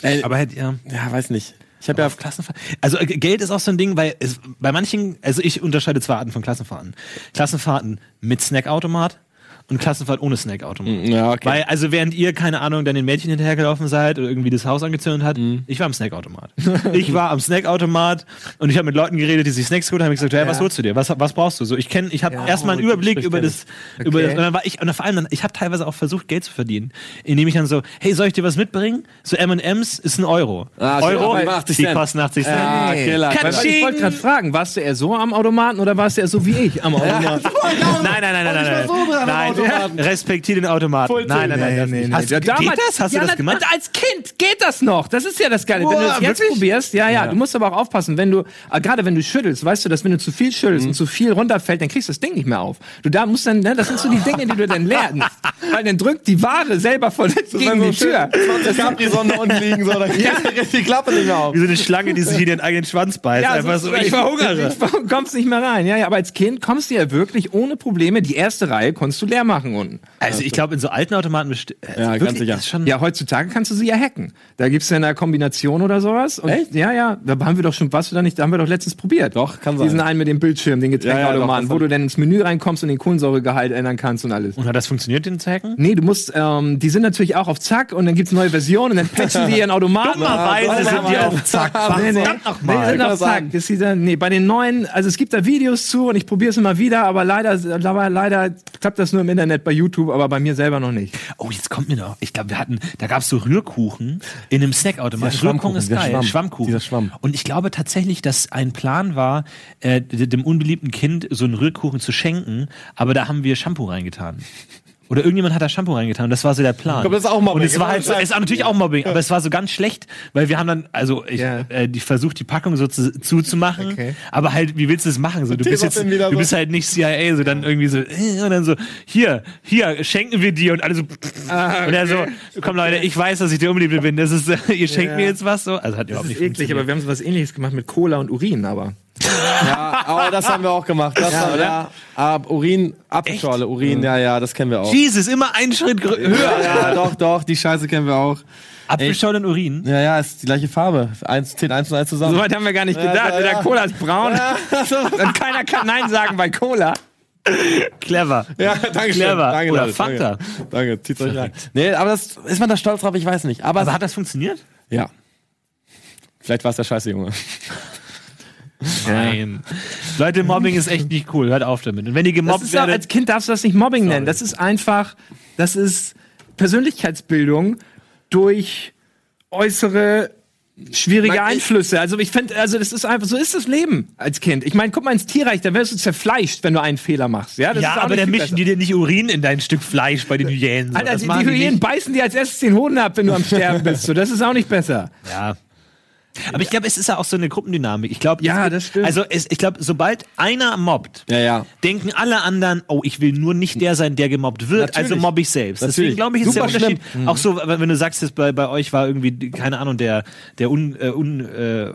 Speaker 2: Ey,
Speaker 1: Aber hätte, ja.
Speaker 2: ja, weiß nicht. Ich habe ja,
Speaker 1: Auf Klassenfahrt. Also äh, Geld ist auch so ein Ding, weil es bei manchen, also ich unterscheide zwei Arten von Klassenfahrten. Klassenfahrten mit Snackautomat und Klassenfahrt ohne Snackautomat.
Speaker 2: Ja, okay.
Speaker 1: Weil, also während ihr, keine Ahnung, dann den Mädchen hinterhergelaufen seid oder irgendwie das Haus angezündet hat, ich war am Snackautomat. ich war am Snackautomat und ich habe mit Leuten geredet, die sich Snacks geholt haben. Ich gesagt, hey, was holst du dir? Was, was brauchst du? So, ich kenne, ich habe erstmal einen Überblick über das, über das, und dann war ich, und vor allem, dann, ich habe teilweise auch versucht, Geld zu verdienen, indem ich dann so, hey, soll ich dir was mitbringen? So M&M's ist ein Euro.
Speaker 2: Ah,
Speaker 1: Euro,
Speaker 2: stimmt, 80
Speaker 1: die kosten 80 Cent.
Speaker 2: Ah, Killer.
Speaker 3: Ich wollte gerade fragen, warst du eher so am Automaten oder warst du eher so wie ich am Automaten?
Speaker 1: Nein, nein, nein, nein, nein.
Speaker 2: dran am
Speaker 1: nein,
Speaker 2: Automaten.
Speaker 1: respektier den Automaten.
Speaker 2: Full
Speaker 1: Nein, nein, nein.
Speaker 3: Nee, nee,
Speaker 1: nicht.
Speaker 3: nee.
Speaker 1: Hast,
Speaker 3: Ja,
Speaker 1: geht
Speaker 3: damals-
Speaker 1: das? Hast
Speaker 3: ja,
Speaker 1: du das gemacht?
Speaker 3: Als Kind geht das noch. Das ist ja das Geile. wenn du
Speaker 1: Boah,
Speaker 3: das jetzt
Speaker 1: wirklich?
Speaker 3: probierst, ja, ja, du musst aber auch aufpassen, wenn du, äh, gerade wenn du schüttelst, weißt du, dass wenn du zu viel schüttelst und zu viel runterfällt, dann kriegst du das Ding nicht mehr auf. Du da musst dann, ne, das sind so die Dinge, die du dann lernst. Weil dann drückt die Ware selber voll gegen die Tür.
Speaker 2: 20 Capri-Sonne unten liegen, so, dann
Speaker 3: Ja.
Speaker 2: geht die Klappe nicht mehr auf.
Speaker 1: Wie so eine Schlange, die sich in den eigenen Schwanz beißt.
Speaker 3: Ja,
Speaker 1: Einfach
Speaker 3: so-
Speaker 1: so, ich verhungere.
Speaker 3: Ich kommst nicht mehr rein. Ja, ja, aber als Kind kommst du ja wirklich ohne Probleme. Die erste Reihe konntest du leer machen unten.
Speaker 1: Also ich glaube, in so alten Automaten besti- äh,
Speaker 2: Ja, ganz sicher.
Speaker 1: ist schon
Speaker 3: Ja, heutzutage kannst du sie ja hacken. Da gibt's ja eine Kombination oder sowas. Und
Speaker 2: Echt?
Speaker 3: Ja, ja. Da haben wir doch schon, was wir da nicht, da haben wir doch letztens probiert.
Speaker 2: Doch, kann sein.
Speaker 3: Diesen einen mit dem Bildschirm, den
Speaker 2: Ja, ja, doch,
Speaker 3: wo du dann ins Menü reinkommst und den Kohlensäuregehalt ändern kannst und alles.
Speaker 1: Und hat das funktioniert, den zu hacken?
Speaker 3: Nee, du musst, ähm, die sind natürlich auch auf Zack und dann gibt's neue Versionen und dann patchen die ihren Automaten.
Speaker 1: Dummerweise sind die auf Zack.
Speaker 3: Nee, nee.
Speaker 1: Verdammt
Speaker 3: Nee, sind auf Zack. Das dann, nee, bei den neuen, also es gibt da Videos zu und ich probiere es immer wieder, aber leider, leider, leider klappt das nur im Internet bei YouTube, aber bei mir selber noch nicht.
Speaker 1: Oh, jetzt kommt mir noch. Ich glaube, wir hatten, da gab es so Rührkuchen in einem Snackautomat. Rührkuchen ist geil.
Speaker 2: Schwamm.
Speaker 1: Schwammkuchen.
Speaker 2: Dieser Schwamm.
Speaker 1: Und ich glaube tatsächlich, dass ein Plan war, äh, dem unbeliebten Kind so einen Rührkuchen zu schenken, aber da haben wir Shampoo reingetan. Oder irgendjemand hat da Shampoo reingetan. Das war so der Plan.
Speaker 2: glaube, das ist auch Mobbing.
Speaker 1: Und es war halt so, es ist natürlich auch Mobbing, aber es war so ganz schlecht, weil wir haben dann, also ich,
Speaker 3: Ja.
Speaker 1: äh, die versucht die Packung so zu, zuzumachen,
Speaker 3: Okay.
Speaker 1: aber halt, wie willst du das machen? So, du bist jetzt, du
Speaker 2: so.
Speaker 1: bist halt nicht CIA, so dann irgendwie so, äh, und dann so, hier, hier, schenken wir dir und alle so, und er so, komm Leute, ich weiß, dass ich der Unbeliebte bin, das ist, ihr schenkt mir jetzt was so, also hat überhaupt nicht funktioniert.
Speaker 3: wir haben so was ähnliches gemacht mit Cola und Urin, aber.
Speaker 2: Ja, aber das haben wir auch gemacht. Das haben, ja, aber Urin, Apfelschorle, Urin, ja, ja, das kennen wir auch.
Speaker 1: Jesus, immer einen Schritt höher.
Speaker 2: Ja, doch, doch, die Scheiße kennen wir auch.
Speaker 1: Apfelschorle und Urin.
Speaker 2: Ja, ja, ist die gleiche Farbe. Eins, zählt eins und eins zusammen.
Speaker 3: So weit haben wir gar nicht
Speaker 2: Ja,
Speaker 3: gedacht.
Speaker 2: ja,
Speaker 3: Der
Speaker 2: ja.
Speaker 3: Cola ist braun. Und keiner kann Nein sagen bei Cola.
Speaker 1: Clever.
Speaker 2: Ja, danke schön.
Speaker 1: Clever.
Speaker 2: Danke,
Speaker 1: Oder
Speaker 2: Leute,
Speaker 1: Fanta.
Speaker 2: Danke, danke zieht's euch rein. Nee, aber das, ist man da stolz drauf? Ich weiß nicht. Aber,
Speaker 1: Aber hat das funktioniert?
Speaker 2: ja. Vielleicht war es der Scheiße, Junge.
Speaker 1: Nein. Leute, Mobbing ist echt nicht cool. Hört auf damit. Und wenn ihr
Speaker 3: Das
Speaker 1: gemobbt
Speaker 3: ist auch, als
Speaker 1: werdet,
Speaker 3: Kind darfst du das nicht Mobbing nennen. Das ist einfach, das ist Persönlichkeitsbildung durch äußere schwierige
Speaker 2: Man-
Speaker 3: Einflüsse. Also ich finde, also das ist einfach, so ist das Leben als Kind. Ich meine, guck mal ins Tierreich, da wirst du zerfleischt, wenn du einen Fehler machst. Ja, das
Speaker 1: ja, aber
Speaker 3: nicht
Speaker 1: da
Speaker 3: viel
Speaker 1: mischen
Speaker 3: besser.
Speaker 1: die dir nicht Urin in dein Stück Fleisch bei den Hyänen. So.
Speaker 3: Alter,
Speaker 1: das
Speaker 3: die, die Hyänen
Speaker 1: nicht.
Speaker 3: beißen dir als erstes den Hoden ab, wenn du am Sterben bist. So, das ist auch nicht besser.
Speaker 1: Ja. Aber ich glaube, es ist ja auch so eine Gruppendynamik. Ich glaube,
Speaker 3: Ja, das stimmt.
Speaker 1: Also es, ich glaube, sobald einer mobbt,
Speaker 2: Ja, ja.
Speaker 1: denken alle anderen, oh, ich will nur nicht der sein, der gemobbt wird,
Speaker 2: Natürlich.
Speaker 1: also mobb ich selbst. Deswegen
Speaker 2: Natürlich.
Speaker 1: glaube ich, ist der
Speaker 2: Super
Speaker 1: Unterschied.
Speaker 2: schlimm.
Speaker 1: Auch so, wenn du sagst, jetzt bei, bei euch war irgendwie, keine Ahnung, der, der Un, äh, Un, äh,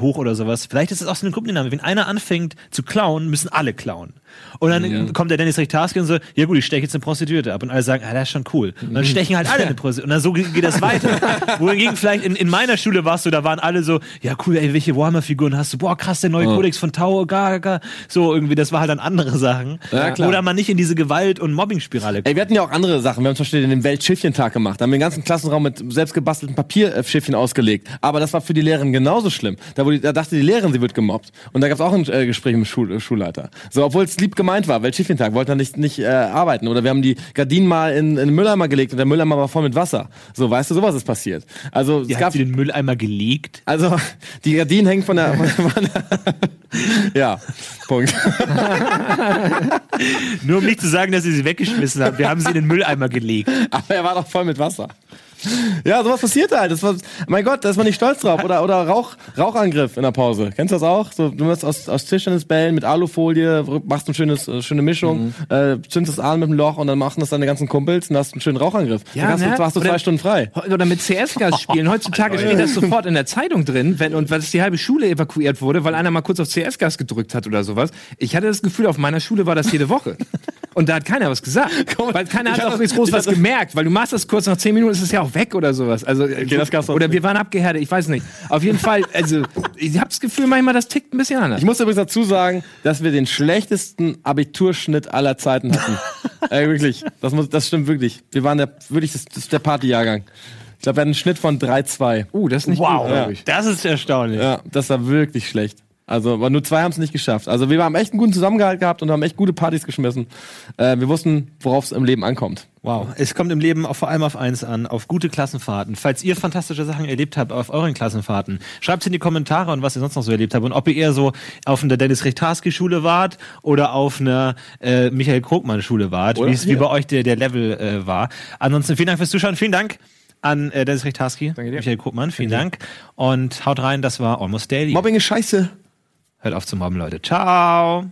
Speaker 1: hoch oder sowas. Vielleicht ist es auch so eine Gruppendynamik. Wenn einer anfängt zu klauen, müssen alle klauen. Und dann kommt der Dennis Richtarski und so, ja gut, ich steche jetzt eine Prostituierte ab. Und alle sagen, ah, das ist schon cool. Und dann stechen halt alle eine Prostituierte. Und dann so geht das weiter. Wohingegen vielleicht in, in meiner Schule warst du, da waren alle so, ja cool, ey, welche Warhammer-Figuren hast du? Boah, krass, der neue Kodex von Tau, gar, gar. So, irgendwie, das war halt dann andere Sachen.
Speaker 2: Ja.
Speaker 1: Oder man nicht in diese Gewalt- und Mobbing-Spirale
Speaker 2: Ey, wir hatten ja auch andere Sachen. Wir haben zum Beispiel den Weltschiffchentag gemacht. Da haben wir den ganzen Klassenraum mit selbst gebastelten Papierschiffchen ausgelegt. Aber das war für die Lehrerin genauso schlimm. Da, wurde, da dachte die Lehrerin, sie wird gemobbt. Und da gab es auch ein äh, Gespräch mit dem Schul, Schulleiter. So, obwohl es lieb gemeint war. Weltschiffchentag wollte er nicht, nicht äh, arbeiten. Oder wir haben die Gardinen mal in, in den Mülleimer gelegt und der Mülleimer war voll mit Wasser. So, weißt du, sowas ist passiert. Also,
Speaker 1: Die
Speaker 2: es gab
Speaker 1: sie den Mülleimer gelegt.
Speaker 2: also, die Gardinen hängen von der. Von der ja, Punkt.
Speaker 1: Nur um nicht zu sagen, dass sie sie weggeschmissen haben. Wir haben sie in den Mülleimer gelegt.
Speaker 2: Aber er war doch voll mit Wasser. Ja, sowas passiert halt. Das war, mein Gott, da ist man nicht stolz drauf. Oder, oder Rauch, Rauchangriff in der Pause. Kennst du das auch? So, du machst aus, aus Tischtennisbällen mit Alufolie, machst ein schönes, äh, schöne Mischung, äh, zündest es an mit dem Loch und dann machen das deine ganzen Kumpels und hast einen schönen Rauchangriff.
Speaker 3: Ja,
Speaker 2: dann hast,
Speaker 3: ne?
Speaker 2: du, hast du zwei
Speaker 3: Oder-
Speaker 2: Stunden frei.
Speaker 3: Oder mit CS-Gas spielen. Heutzutage steht das sofort in der Zeitung drin, wenn, und weil es die halbe Schule evakuiert wurde, weil einer mal kurz auf CS-Gas gedrückt hat oder sowas. Ich hatte das Gefühl, auf meiner Schule war das jede Woche. Und da hat keiner was gesagt. weil keiner hat auch nichts groß was gemerkt, weil du machst das kurz nach zehn Minuten, ist es ja auch weg oder sowas. Also,
Speaker 2: das gab's auch
Speaker 3: oder wir waren abgehärtet, ich weiß nicht. Auf jeden Fall, also, ich habe das Gefühl, manchmal das tickt ein bisschen anders.
Speaker 2: Ich muss übrigens dazu sagen, dass wir den schlechtesten Abiturschnitt aller Zeiten hatten. Ey, wirklich. Das, muss, das stimmt wirklich. Wir waren der, wirklich, das, das ist der Partyjahrgang. Ich glaube, wir hatten einen Schnitt von 3,2.
Speaker 3: Uh, das ist nicht
Speaker 1: Wow,
Speaker 3: gut, glaub ich.
Speaker 1: das ist erstaunlich.
Speaker 2: Ja, das war wirklich schlecht. Also, aber nur zwei haben es nicht geschafft. Also, wir haben echt einen guten Zusammengehalt gehabt und haben echt gute Partys geschmissen. Äh, wir wussten, worauf es im Leben ankommt.
Speaker 1: Wow. Es kommt im Leben auch vor allem auf eins an, auf gute Klassenfahrten. Falls ihr fantastische Sachen erlebt habt auf euren Klassenfahrten, schreibt in die Kommentare und was ihr sonst noch so erlebt habt und ob ihr eher so auf einer Dennis Rechtarski Schule wart oder auf einer äh, Michael Krogmann Schule wart, wie es bei euch der, der Level äh, war. Ansonsten vielen Dank fürs Zuschauen, vielen Dank an äh, Dennis Rechtarski,
Speaker 3: dir.
Speaker 1: Michael Krogmann, vielen Dank und haut rein, das war Almost Daily.
Speaker 2: Mobbing ist scheiße.
Speaker 1: Hört auf zu mobben, Leute. Ciao.